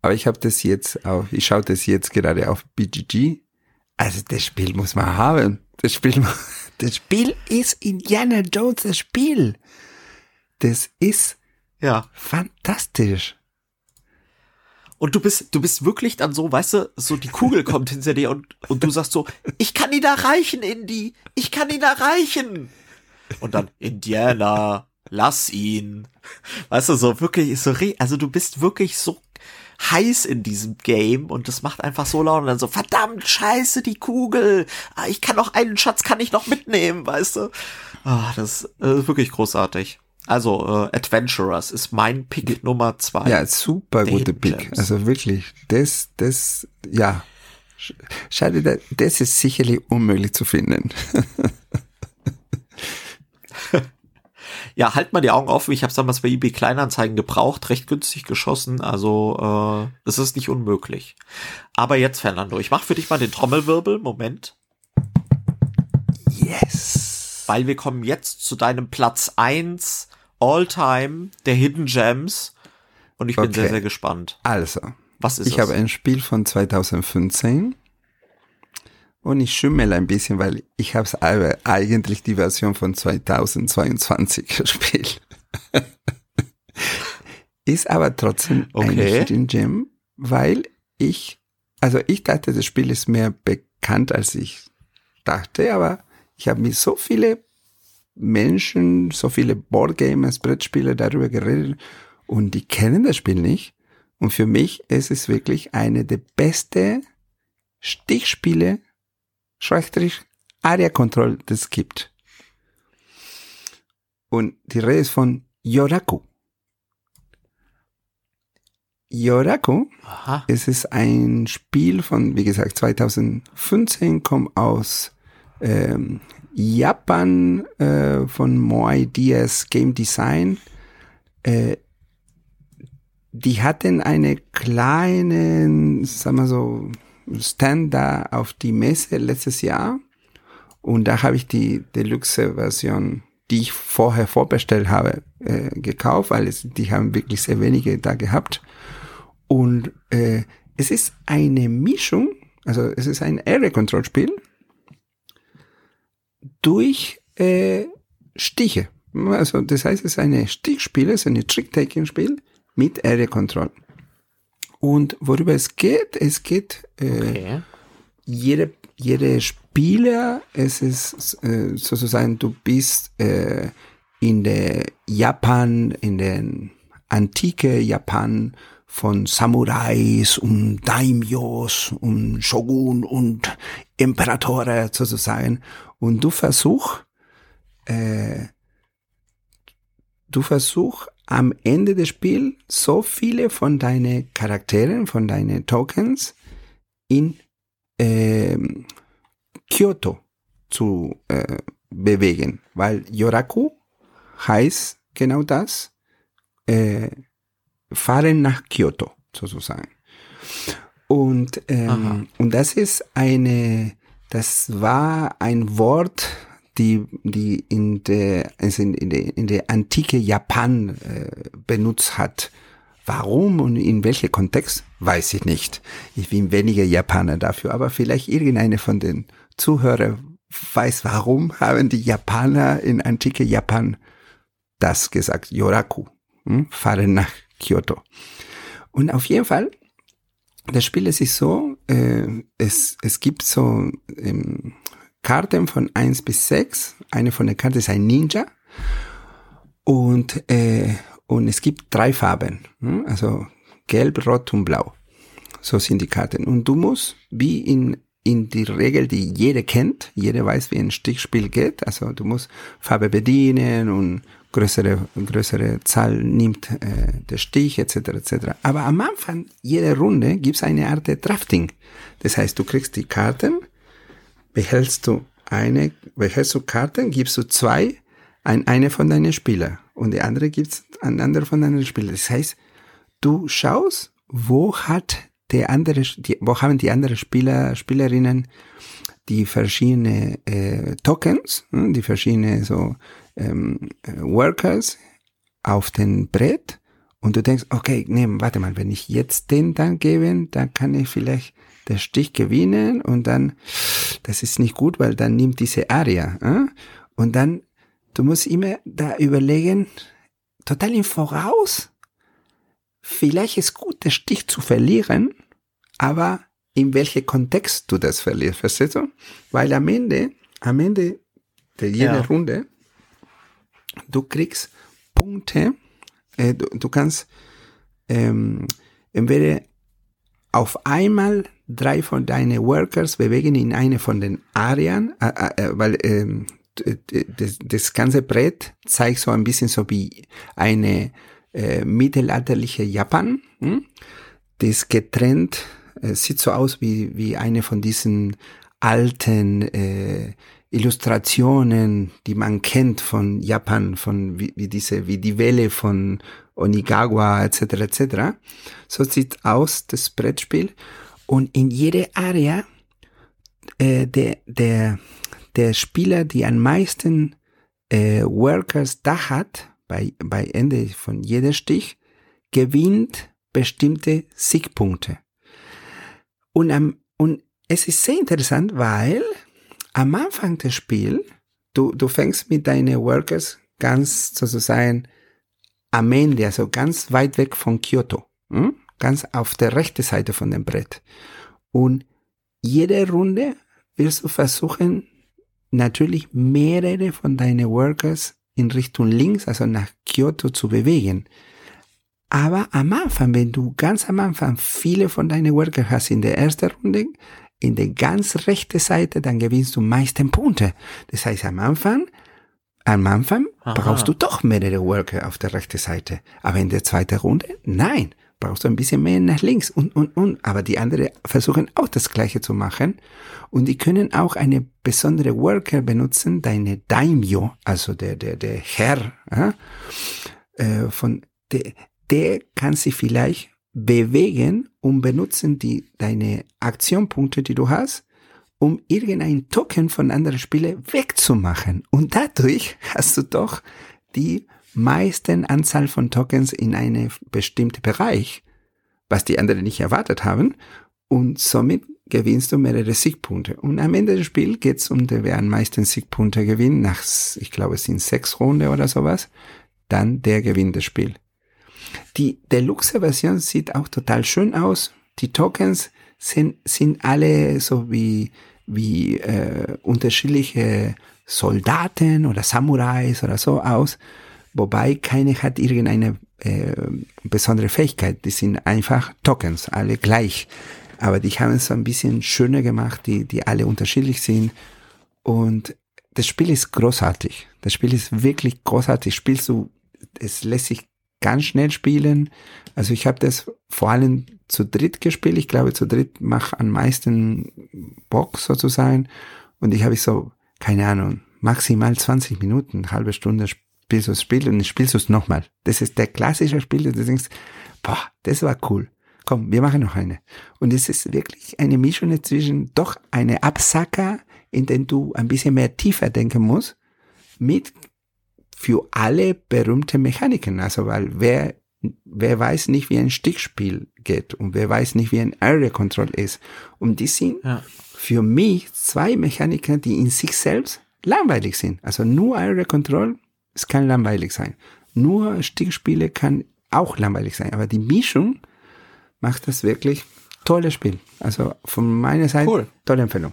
Aber ich habe das jetzt auf, ich schaue das jetzt gerade auf BGG. Also das Spiel muss man haben. Das Spiel muss das Spiel ist Indiana Jones, das Spiel. Das ist ja fantastisch. Und du bist, du bist wirklich dann so, weißt du, so die Kugel kommt hinter dir und, und du sagst so, ich kann ihn erreichen, Indy, ich kann ihn erreichen. Und dann, Indiana, lass ihn. Weißt du, so wirklich, so, also du bist wirklich so heiß in diesem Game und das macht einfach so laut und dann so, verdammt, scheiße, die Kugel. Ah, ich kann noch einen Schatz, kann ich noch mitnehmen, weißt du? Ah, das ist äh, wirklich großartig. Also äh, Adventurers ist mein Pick Nummer zwei. Ja, super gute Pick. Gems. Also wirklich, das, das, ja. Sch- Schade, da- das ist sicherlich unmöglich zu finden. Ja, halt mal die Augen offen. Ich habe damals bei eBay Kleinanzeigen gebraucht, recht günstig geschossen. Also äh, es ist nicht unmöglich. Aber jetzt, Fernando, ich mache für dich mal den Trommelwirbel. Moment. Yes. Weil wir kommen jetzt zu deinem Platz eins All-Time der Hidden Gems. Und ich bin Okay. sehr, sehr gespannt. Also, Was ist ich es? habe ein Spiel von 2015 und ich schimmel ein bisschen, weil ich habe aber eigentlich die Version von 2022 gespielt. Ist aber trotzdem Okay. Hidden Gem, weil ich, also ich dachte, das Spiel ist mehr bekannt, als ich dachte, aber ich habe mit so viele Menschen, so viele Boardgamers, Brettspieler darüber geredet und die kennen das Spiel nicht. Und für mich ist es wirklich eine der beste Stichspiele, Schrägstrich, Area Control, das gibt. Und die Rede ist von Yoraku. Yoraku, Aha. es ist ein Spiel von, wie gesagt, 2015, kommt aus ähm, Japan, äh, von Moai Diaz Game Design. Äh, die hatten eine kleine, sagen wir so, Stand da auf die Messe letztes Jahr. Und da habe ich die Deluxe-Version, die ich vorher vorbestellt habe, äh, gekauft, weil es, die haben wirklich sehr wenige da gehabt. Und äh, es ist eine Mischung, also es ist ein Area Control Spiel durch äh, Stiche. Also das heißt, es ist eine Stichspiel, es ist eine Trick-Taking-Spiel mit Area Control. Und worüber es geht, es geht äh, Okay. jede, jede Spieler, es ist äh, sozusagen, du bist äh, in der Japan, in den antike Japan von Samurais und Daimyos und Shogun und Imperatore sozusagen. Und du versuch, äh, du versuch am Ende des Spiels so viele von deinen Charakteren, von deinen Tokens in ähm, Kyoto zu äh, bewegen, weil Yoraku heißt genau das, äh, fahren nach Kyoto sozusagen. Und, ähm, und das ist eine, das war ein Wort, die, die in der, also in, in der, in der antike Japan äh, benutzt hat. Warum und in welchem Kontext, weiß ich nicht. Ich bin weniger Japaner dafür, aber vielleicht irgendeine von den Zuhörern weiß, warum haben die Japaner in antike Japan das gesagt, Yoraku, hm? fahren nach Kyoto. Und auf jeden Fall, das Spiel ist so, äh, es, es gibt so ähm, Karten von 1 bis 6. Eine von den Karten ist ein Ninja. Und, äh, und es gibt drei Farben. hm? Also gelb, rot und blau. So sind die Karten. Und du musst, wie in, in die Regel, die jeder kennt, jeder weiß, wie ein Stichspiel geht. Also du musst Farbe bedienen und größere, größere Zahl nimmt äh, der Stich etc. etc. Aber am Anfang jeder Runde gibt es eine Art Drafting. Das heißt, du kriegst die Karten, behältst du eine, behältst du Karten, gibst du zwei an eine von deinen Spielern und die andere gibt's an andere von deinen Spielern. Das heißt, du schaust, wo hat der andere, die, wo haben die anderen Spieler, Spielerinnen die verschiedene äh, Tokens, hm, die verschiedene so ähm, äh, Workers auf den Brett und du denkst, okay, nee, warte mal, wenn ich jetzt den dann gebe, dann kann ich vielleicht der Stich gewinnen und dann, das ist nicht gut, weil dann nimmt diese Area. Äh? Und dann, du musst immer da überlegen, total im Voraus, vielleicht ist gut, den Stich zu verlieren, aber in welchem Kontext du das verlierst, verstehst du? Weil am Ende, am Ende der jeder Ja. Runde, du kriegst Punkte, äh, du, du kannst ähm, entweder auf einmal drei von deinen Workers bewegen in eine von den Arien, äh, äh, weil ähm, das, das ganze Brett zeigt so ein bisschen so wie eine äh, mittelalterliche Japan. Hm? Das getrennt äh, sieht so aus wie, wie eine von diesen alten äh, Illustrationen, die man kennt von Japan, von wie, wie diese, wie die Welle von Onigagawa etc. etc. So sieht aus das Brettspiel und in jede Area äh, der der der Spieler, die am meisten äh, Workers da hat bei bei Ende von jeder Stich gewinnt bestimmte Siegpunkte. Und am und es ist sehr interessant, weil am Anfang des Spiels, du, du fängst mit deinen Workers ganz sozusagen am Ende, also ganz weit weg von Kyoto, hm? Ganz auf der rechten Seite von dem Brett. Und jede Runde wirst du versuchen, natürlich mehrere von deinen Workers in Richtung links, also nach Kyoto zu bewegen. Aber am Anfang, wenn du ganz am Anfang viele von deinen Workers hast in der ersten Runde, in der ganz rechten Seite, dann gewinnst du meisten Punkte. Das heißt, am Anfang, am Anfang Aha. brauchst du doch mehrere Worker auf der rechten Seite. Aber in der zweiten Runde, nein, brauchst du ein bisschen mehr nach links und, und, und. Aber die anderen versuchen auch das Gleiche zu machen. Und die können auch eine besondere Worker benutzen, deine Daimyo, also der, der, der Herr, äh, von, der, der kann sich vielleicht bewegen und benutzen die, deine Aktionpunkte, die du hast, um irgendein Token von anderen Spielern wegzumachen. Und dadurch hast du doch die meisten Anzahl von Tokens in einem bestimmten Bereich, was die anderen nicht erwartet haben. Und somit gewinnst du mehrere Siegpunkte. Und am Ende des Spiels geht es um, der wer am meisten Siegpunkte gewinnt, nach, ich glaube, es sind sechs Runden oder sowas, dann der gewinnt das Spiel. Die Deluxe-Version sieht auch total schön aus. Die Tokens sind, sind alle so wie, wie äh, unterschiedliche Soldaten oder Samurais oder so aus, wobei keine hat irgendeine äh, besondere Fähigkeit. Die sind einfach Tokens, alle gleich. Aber die haben es so ein bisschen schöner gemacht, die, die alle unterschiedlich sind. Und das Spiel ist großartig. Das Spiel ist wirklich großartig. Spielst du, es lässt sich ganz schnell spielen. Also ich habe das vor allem zu dritt gespielt. Ich glaube, zu dritt macht am meisten Bock sozusagen. Und ich habe so, keine Ahnung, maximal 20 Minuten, halbe Stunde spielst du das Spiel und spielst du es nochmal. Das ist der klassische Spiel, dass du denkst, boah, das war cool. Komm, wir machen noch eine. Und es ist wirklich eine Mischung zwischen doch eine Absacker, in den du ein bisschen mehr tiefer denken musst, mit für alle berühmte Mechaniken. Also, weil wer, wer weiß nicht, wie ein Stichspiel geht und wer weiß nicht, wie ein Area Control ist. Und die sind ja. für mich zwei Mechaniken, die in sich selbst langweilig sind. Also nur Area Control, es kann langweilig sein. Nur Stichspiele kann auch langweilig sein. Aber die Mischung macht das wirklich tolles Spiel. Also von meiner Seite cool. tolle Empfehlung.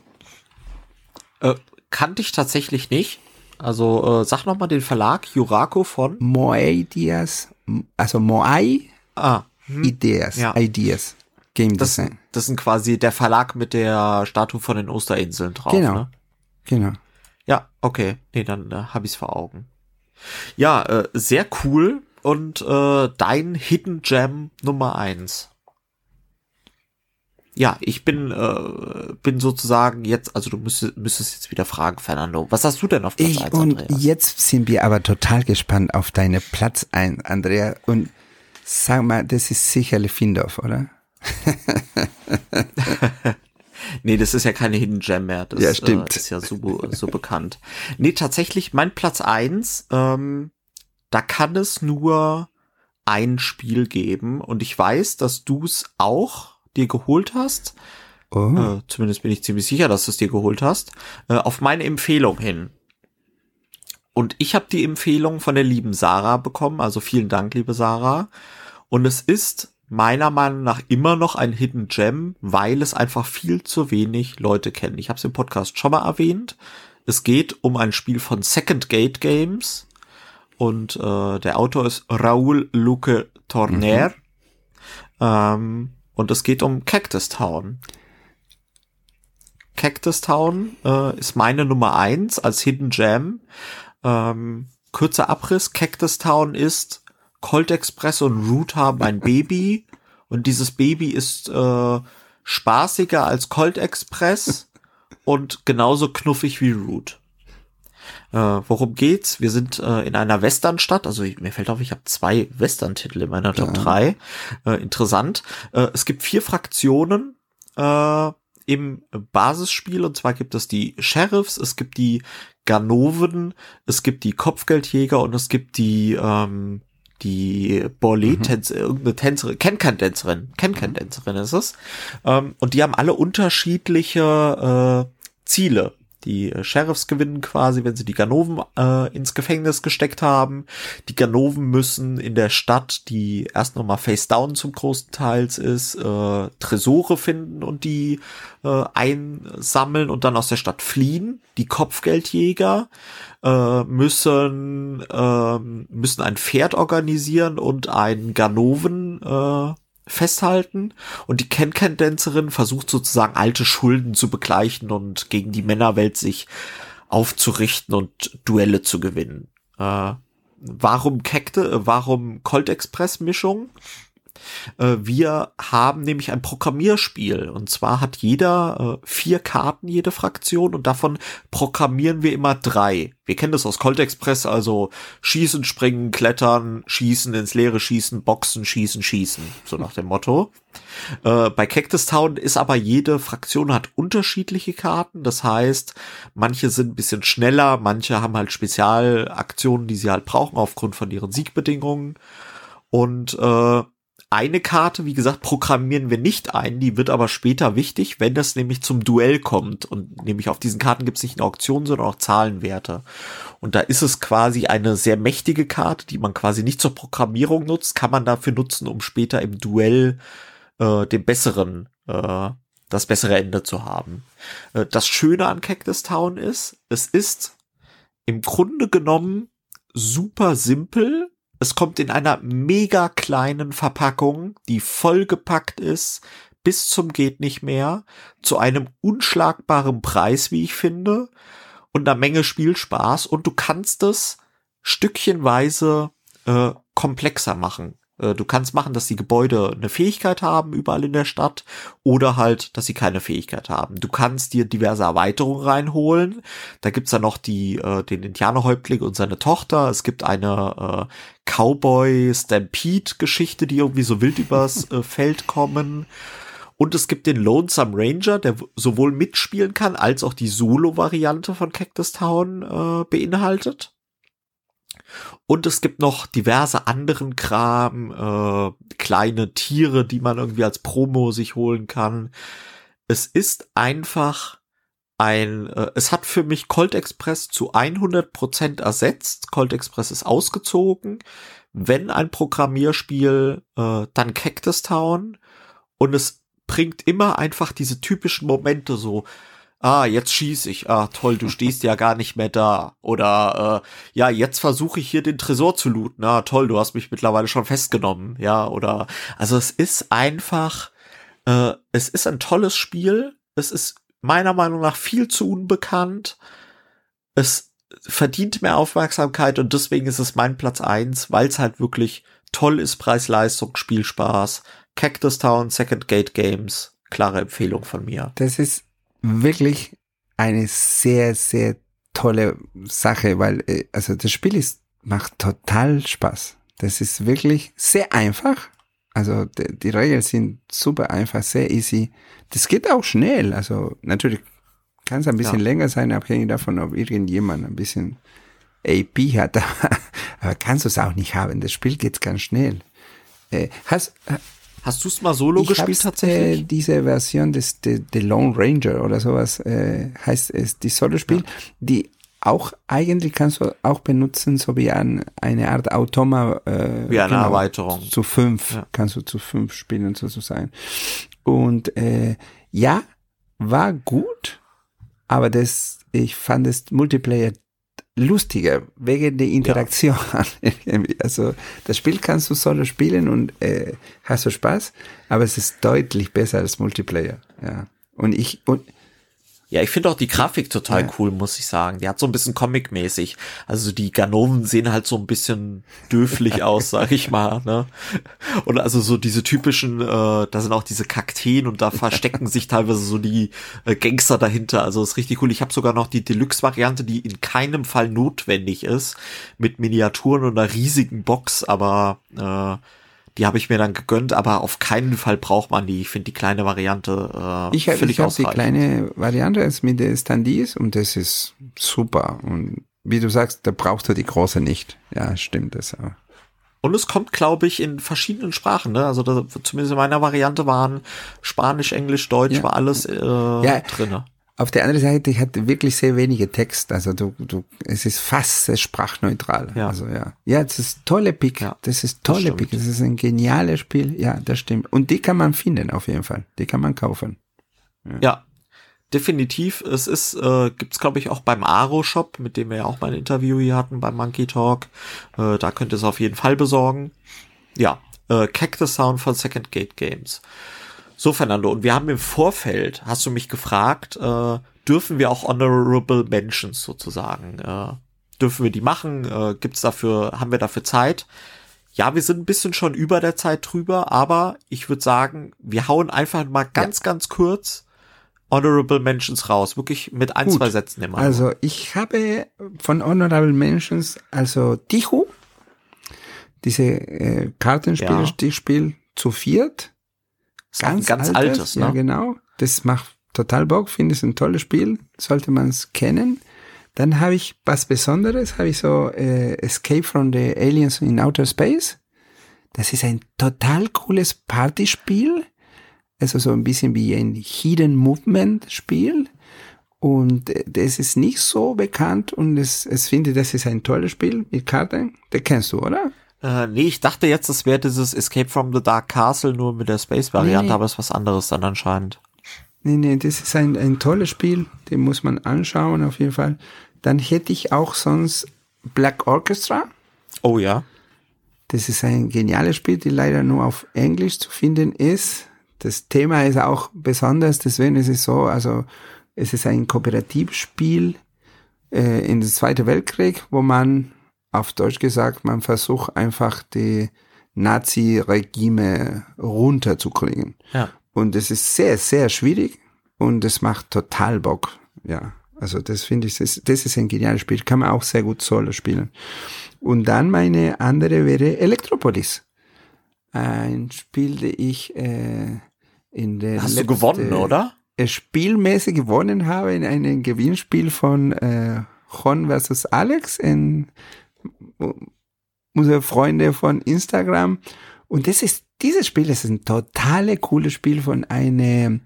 Äh, kannte ich tatsächlich nicht. Also äh, sag noch mal den Verlag Jurako von Moai Diaz, also Moai ah, hm. Ideas, ja. Ideas. Game das, Design. Das sind quasi der Verlag mit der Statue von den Osterinseln drauf. Genau. Ne? Genau. Ja, okay. Nee, dann äh, habe ich's vor Augen. Ja, äh, sehr cool. Und äh, dein Hidden Gem Nummer eins ja, ich bin, äh, bin sozusagen jetzt, also du müsstest, müsstest jetzt wieder fragen, Fernando. Was hast du denn auf Platz ich 1, Und Andreas? jetzt sind wir aber total gespannt auf deine Platz 1, Andrea. Und sag mal, das ist sicherlich Findorf, oder? nee, das ist ja keine Hidden Gem mehr. Das ja, stimmt. Äh, ist ja so, so bekannt. Nee, tatsächlich, mein Platz 1, ähm, da kann es nur ein Spiel geben. Und ich weiß, dass du es auch dir geholt hast. Oh. Äh, zumindest bin ich ziemlich sicher, dass du es dir geholt hast. Äh, auf meine Empfehlung hin. Und ich habe die Empfehlung von der lieben Sarah bekommen. Also vielen Dank, liebe Sarah. Und es ist meiner Meinung nach immer noch ein Hidden Gem, weil es einfach viel zu wenig Leute kennen. Ich habe es im Podcast schon mal erwähnt. Es geht um ein Spiel von Second Gate Games und äh, der Autor ist Raoul Luque Torner. Mhm. Ähm, und es geht um Cactus Town. Cactus Town äh, ist meine Nummer eins als Hidden Gem. Ähm, kurzer Abriss. Cactus Town ist Colt Express und Root haben ein Baby und dieses Baby ist äh, spaßiger als Colt Express und genauso knuffig wie Root. Äh, worum geht's? Wir sind äh, in einer Westernstadt. Also ich, mir fällt auf, ich habe zwei Western-Titel in meiner Top 3. Äh, interessant. Äh, es gibt vier Fraktionen äh, im Basisspiel. Und zwar gibt es die Sheriffs, es gibt die Ganoven, es gibt die Kopfgeldjäger und es gibt die ähm, die Ballet-Tänzerin, mhm. irgendeine Tänzerin, Ken-Can-Tänzerin, Ken-Can-Tänzerin ist es. Ähm, und die haben alle unterschiedliche äh, Ziele. Die äh, Sheriffs gewinnen quasi, wenn sie die Ganoven äh, ins Gefängnis gesteckt haben. Die Ganoven müssen in der Stadt, die erst nochmal face down zum großen Teils ist, äh, Tresore finden und die äh, einsammeln und dann aus der Stadt fliehen. Die Kopfgeldjäger äh, müssen äh, müssen ein Pferd organisieren und einen Ganoven äh, festhalten und die Ken-Ken-Tänzerin versucht sozusagen alte Schulden zu begleichen und gegen die Männerwelt sich aufzurichten und Duelle zu gewinnen. Äh, warum Kekte, äh, warum Colt Express Mischung? Äh, wir haben nämlich ein Programmierspiel. Und zwar hat jeder äh, vier Karten, jede Fraktion. Und davon programmieren wir immer drei. Wir kennen das aus Colt Express, also schießen, springen, klettern, schießen, ins Leere schießen, boxen, schießen, schießen, so nach dem Motto. Äh, bei Cactus Town ist aber jede Fraktion hat unterschiedliche Karten, das heißt, manche sind ein bisschen schneller, manche haben halt Spezialaktionen, die sie halt brauchen aufgrund von ihren Siegbedingungen. Und äh, eine Karte, wie gesagt, programmieren wir nicht ein, die wird aber später wichtig, wenn das nämlich zum Duell kommt. Und nämlich auf diesen Karten gibt es nicht eine Auktion, sondern auch Zahlenwerte. Und da ist es quasi eine sehr mächtige Karte, die man quasi nicht zur Programmierung nutzt, kann man dafür nutzen, um später im Duell äh, den besseren, äh, das bessere Ende zu haben. Äh, das Schöne an Cactus Town ist, es ist im Grunde genommen super simpel, es kommt in einer mega kleinen Verpackung, die vollgepackt ist, bis zum geht nicht mehr, zu einem unschlagbaren Preis, wie ich finde, und einer Menge Spielspaß. Und du kannst es stückchenweise äh, komplexer machen. Äh, du kannst machen, dass die Gebäude eine Fähigkeit haben überall in der Stadt oder halt, dass sie keine Fähigkeit haben. Du kannst dir diverse Erweiterungen reinholen. Da gibt's dann noch die, äh, den Indianerhäuptling und seine Tochter. Es gibt eine äh, Cowboy Stampede Geschichte, die irgendwie so wild übers äh, Feld kommen. Und es gibt den Lonesome Ranger, der sowohl mitspielen kann, als auch die Solo-Variante von Cactus Town äh, beinhaltet. Und es gibt noch diverse anderen Kram, äh, kleine Tiere, die man irgendwie als Promo sich holen kann. Es ist einfach ein, äh, es hat für mich Colt Express zu 100% ersetzt. Colt Express ist ausgezogen. Wenn ein Programmierspiel, äh, dann Cactus Town. Und es bringt immer einfach diese typischen Momente so, ah, jetzt schieß ich, ah, toll, du stehst ja gar nicht mehr da. Oder, äh, ja, jetzt versuche ich hier den Tresor zu looten, ah, toll, du hast mich mittlerweile schon festgenommen, ja, oder, also es ist einfach, äh, es ist ein tolles Spiel, es ist meiner Meinung nach viel zu unbekannt, es verdient mehr Aufmerksamkeit und deswegen ist es mein Platz eins, weil es halt wirklich toll ist, Preis-Leistung, Spielspaß, Cactus Town, Second Gate Games, klare Empfehlung von mir. Das ist wirklich eine sehr, sehr tolle Sache, weil äh, also das Spiel ist, macht total Spaß. Das ist wirklich sehr einfach. Also die, die Regeln sind super einfach, sehr easy. Das geht auch schnell. Also natürlich kann es ein bisschen ja. länger sein, abhängig davon, ob irgendjemand ein bisschen AP hat. Aber kannst du es auch nicht haben. Das Spiel geht ganz schnell. Äh, hast, Hast du es mal solo ich gespielt tatsächlich? Äh, diese Version des The, The Lone Ranger oder sowas äh, heißt es, die Solo-Spiel, ja. die auch eigentlich kannst du auch benutzen, so wie ein, eine Art Automa. Äh, wie eine genau, Erweiterung. Zu fünf ja. kannst du zu fünf spielen sozusagen. Und äh, ja, war gut, aber das, ich fand das Multiplayer lustiger wegen der Interaktion. Ja. Also das Spiel kannst du solo spielen und äh, hast du Spaß, aber es ist deutlich besser als Multiplayer. Ja. Und ich und ja, ich finde auch die Grafik total ja. cool, muss ich sagen. Die hat so ein bisschen Comic-mäßig. Also die Ganoven sehen halt so ein bisschen döflich aus, sag ich mal. Ne? Und also so diese typischen, äh, da sind auch diese Kakteen und da verstecken sich teilweise so die äh, Gangster dahinter. Also ist richtig cool. Ich habe sogar noch die Deluxe-Variante, die in keinem Fall notwendig ist, mit Miniaturen und einer riesigen Box, aber äh, die habe ich mir dann gegönnt, aber auf keinen Fall braucht man die. Ich finde die kleine Variante äh, ich hab, völlig Ich habe die kleine Variante jetzt mit den Standees und das ist super. Und wie du sagst, da brauchst du die große nicht. Ja, stimmt das auch. Und es kommt, glaube ich, in verschiedenen Sprachen. Ne? Also da, zumindest in meiner Variante waren Spanisch, Englisch, Deutsch, ja. war alles äh, ja. drinne. Auf der anderen Seite ich hatte wirklich sehr wenige Text, also du, du, es ist fast sprachneutral. Ja. Also ja, ja, das ist tolle Pick, ja, das ist tolle das Pick, das ist ein geniales Spiel, ja, das stimmt. Und die kann man finden auf jeden Fall, die kann man kaufen. Ja, ja definitiv. Es ist, äh, gibt's glaube ich auch beim Aro Shop, mit dem wir ja auch mal ein Interview hier hatten beim Monkey Talk. Äh, da könnt ihr es auf jeden Fall besorgen. Ja, äh, Cactus Sound von Second Gate Games. So, Fernando, und wir haben im Vorfeld, hast du mich gefragt, äh, dürfen wir auch Honorable Mentions sozusagen, äh, dürfen wir die machen? Äh, gibt's dafür, haben wir dafür Zeit? Ja, wir sind ein bisschen schon über der Zeit drüber, aber ich würde sagen, wir hauen einfach mal ganz, ja. ganz kurz Honorable Mentions raus. Wirklich mit ein, Gut. zwei Sätzen immer. Also ich habe von Honorable Mentions, also Tichu, diese äh, Kartenspiel, ja. Spiel zu viert ganz, ganz altes, altes ne? Ja, genau. Das macht total Bock, finde ich ein tolles Spiel, sollte man es kennen. Dann habe ich was Besonderes, habe ich so äh, Escape from the Aliens in Outer Space. Das ist ein total cooles Partyspiel. Also so ein bisschen wie ein Hidden Movement Spiel. Und äh, das ist nicht so bekannt und es, es finde, das ist ein tolles Spiel mit Karten. Das kennst du, oder? Äh, nee, ich dachte jetzt, das wäre dieses Escape from the Dark Castle nur mit der Space-Variante, nee. aber ist was anderes dann anscheinend. Nee, nee, das ist ein, ein tolles Spiel, den muss man anschauen auf jeden Fall. Dann hätte ich auch sonst Black Orchestra. Oh ja. Das ist ein geniales Spiel, die leider nur auf Englisch zu finden ist. Das Thema ist auch besonders, deswegen ist es so, also es ist ein Kooperativspiel äh, in den Zweiten Weltkrieg, wo man auf Deutsch gesagt, man versucht einfach die Nazi-Regime runterzukriegen. Ja. Und es ist sehr, sehr schwierig und es macht total Bock. Ja, also das finde ich, das, das ist ein geniales Spiel. Kann man auch sehr gut Solo spielen. Und dann meine andere wäre Elektropolis. Ein Spiel, das ich äh, in der Hast du gewonnen, oder? Spielmäßig gewonnen habe in einem Gewinnspiel von äh, Jon versus Alex in unsere Freunde von Instagram. Und das ist, dieses Spiel das ist ein totale cooles Spiel von einem,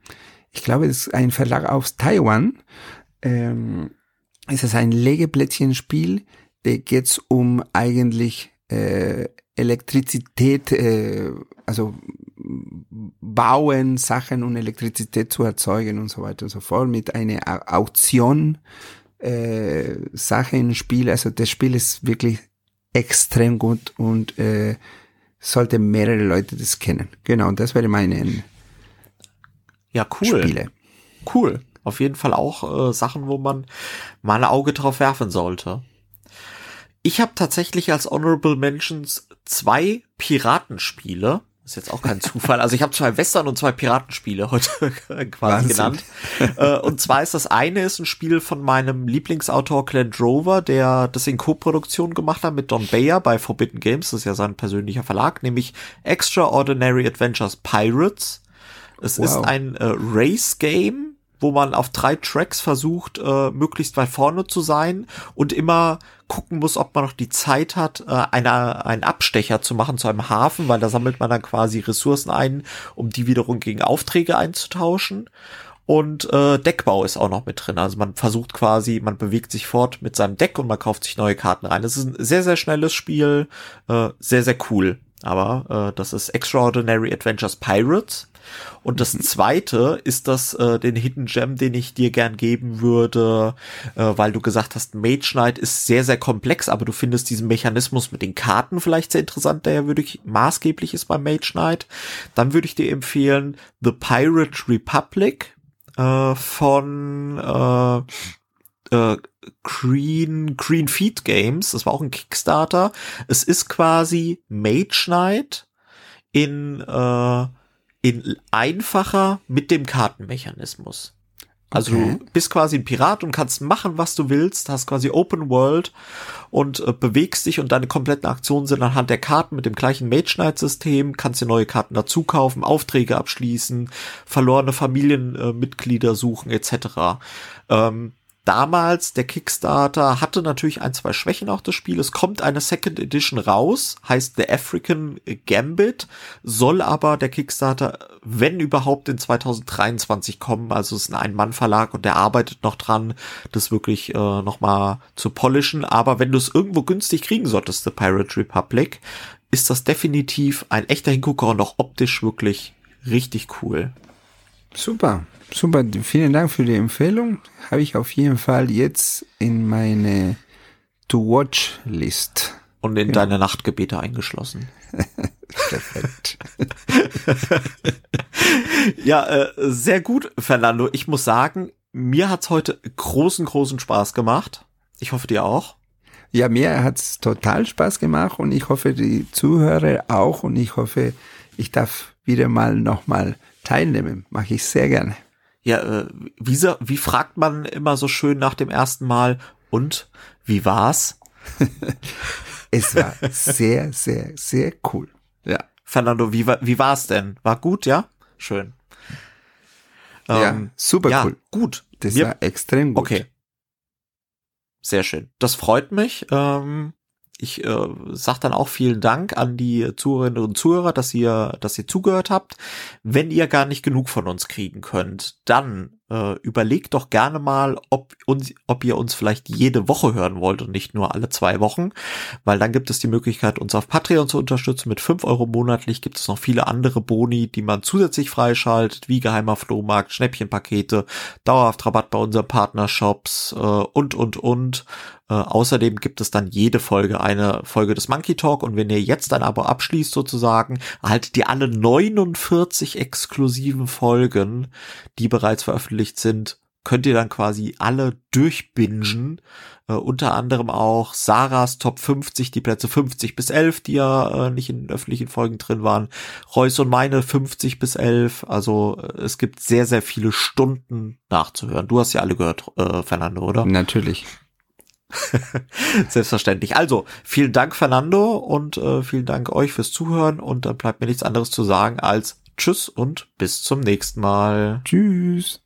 ich glaube, es ist ein Verlag aus Taiwan. Ähm, es ist ein Legeplättchenspiel, da geht's um eigentlich äh, Elektrizität, äh, also bauen Sachen und Elektrizität zu erzeugen und so weiter und so fort mit einer Auktion äh, Sache im Spiel. Also das Spiel ist wirklich extrem gut und äh, sollte mehrere Leute das kennen. Genau, das wäre meine ja, cool. Spiele. Cool. Auf jeden Fall auch äh, Sachen, wo man mal ein Auge drauf werfen sollte. Ich habe tatsächlich als Honorable Mentions zwei Piratenspiele ist jetzt auch kein Zufall. Also ich habe zwei Western und zwei Piratenspiele heute quasi Wahnsinn. genannt. Äh, und zwar ist das eine ist ein Spiel von meinem Lieblingsautor Glenn Drover, der das in Co-Produktion gemacht hat mit Don Bayer bei Forbidden Games. Das ist ja sein persönlicher Verlag, nämlich Extraordinary Adventures Pirates. Es wow. ist ein äh, Race-Game wo man auf drei Tracks versucht, äh, möglichst weit vorne zu sein und immer gucken muss, ob man noch die Zeit hat, äh, eine, einen Abstecher zu machen zu einem Hafen, weil da sammelt man dann quasi Ressourcen ein, um die wiederum gegen Aufträge einzutauschen. Und äh, Deckbau ist auch noch mit drin. Also man versucht quasi, man bewegt sich fort mit seinem Deck und man kauft sich neue Karten rein. Das ist ein sehr, sehr schnelles Spiel, äh, sehr, sehr cool. Aber äh, das ist Extraordinary Adventures Pirates. Und das zweite ist das, äh, den Hidden Gem, den ich dir gern geben würde, äh, weil du gesagt hast, Mage Knight ist sehr, sehr komplex, aber du findest diesen Mechanismus mit den Karten vielleicht sehr interessant, der ja wirklich maßgeblich ist beim Mage Knight. Dann würde ich dir empfehlen The Pirate Republic äh, von äh, äh, Green, Green Feed Games. Das war auch ein Kickstarter. Es ist quasi Mage Knight in, äh, in einfacher mit dem Kartenmechanismus. Also okay. du bist quasi ein Pirat und kannst machen, was du willst, hast quasi Open World und äh, bewegst dich und deine kompletten Aktionen sind anhand der Karten mit dem gleichen Mage Knight System, kannst dir neue Karten dazu kaufen, Aufträge abschließen, verlorene Familienmitglieder äh, suchen etc. Ähm, damals, der Kickstarter hatte natürlich ein, zwei Schwächen auch das Spiel. Es kommt eine Second Edition raus, heißt The African Gambit, soll aber der Kickstarter, wenn überhaupt, in 2023 kommen. Also es ist ein Ein-Mann-Verlag und der arbeitet noch dran, das wirklich äh, nochmal zu polischen. Aber wenn du es irgendwo günstig kriegen solltest, The Pirate Republic, ist das definitiv ein echter Hingucker und auch optisch wirklich richtig cool. Super. Super, vielen Dank für die Empfehlung. Habe ich auf jeden Fall jetzt in meine To-Watch-List. Und in ja. deine Nachtgebete eingeschlossen. Perfekt. ja, äh, sehr gut, Fernando. Ich muss sagen, mir hat's heute großen, großen Spaß gemacht. Ich hoffe, dir auch. Ja, mir hat's total Spaß gemacht und ich hoffe, die Zuhörer auch und ich hoffe, ich darf wieder mal nochmal teilnehmen. Mache ich sehr gerne. Ja, äh, wie, wie fragt man immer so schön nach dem ersten Mal? Und wie war's? es war sehr, sehr, sehr cool. Ja. Fernando, wie, war wie war's denn? War gut, ja? Schön. Ja, ähm, super ja, cool. Gut. Das Mir, war extrem gut. Okay. Sehr schön. Das freut mich. Ähm, ich äh, sage dann auch vielen Dank an die Zuhörerinnen und Zuhörer, dass ihr, dass ihr zugehört habt. Wenn ihr gar nicht genug von uns kriegen könnt, dann äh, überlegt doch gerne mal, ob, uns, ob ihr uns vielleicht jede Woche hören wollt und nicht nur alle zwei Wochen, weil dann gibt es die Möglichkeit, uns auf Patreon zu unterstützen. Mit fünf Euro monatlich gibt es noch viele andere Boni, die man zusätzlich freischaltet, wie geheimer Flohmarkt, Schnäppchenpakete, dauerhaft Rabatt bei unseren Partnershops äh, und, und, und. Äh, außerdem gibt es dann jede Folge eine Folge des Monkey Talk und wenn ihr jetzt ein Abo abschließt sozusagen, erhaltet ihr alle 49 exklusiven Folgen, die bereits veröffentlicht sind, könnt ihr dann quasi alle durchbingen. Äh, unter anderem auch Sarahs Top 50, die Plätze 50 bis 11, die ja äh, nicht in öffentlichen Folgen drin waren. Reus und meine 50 bis 11. Also äh, es gibt sehr, sehr viele Stunden nachzuhören. Du hast ja alle gehört, äh, Fernando, oder? Natürlich. Selbstverständlich. Also, vielen Dank, Fernando, und äh, vielen Dank euch fürs Zuhören. Und dann bleibt mir nichts anderes zu sagen als Tschüss und bis zum nächsten Mal. Tschüss.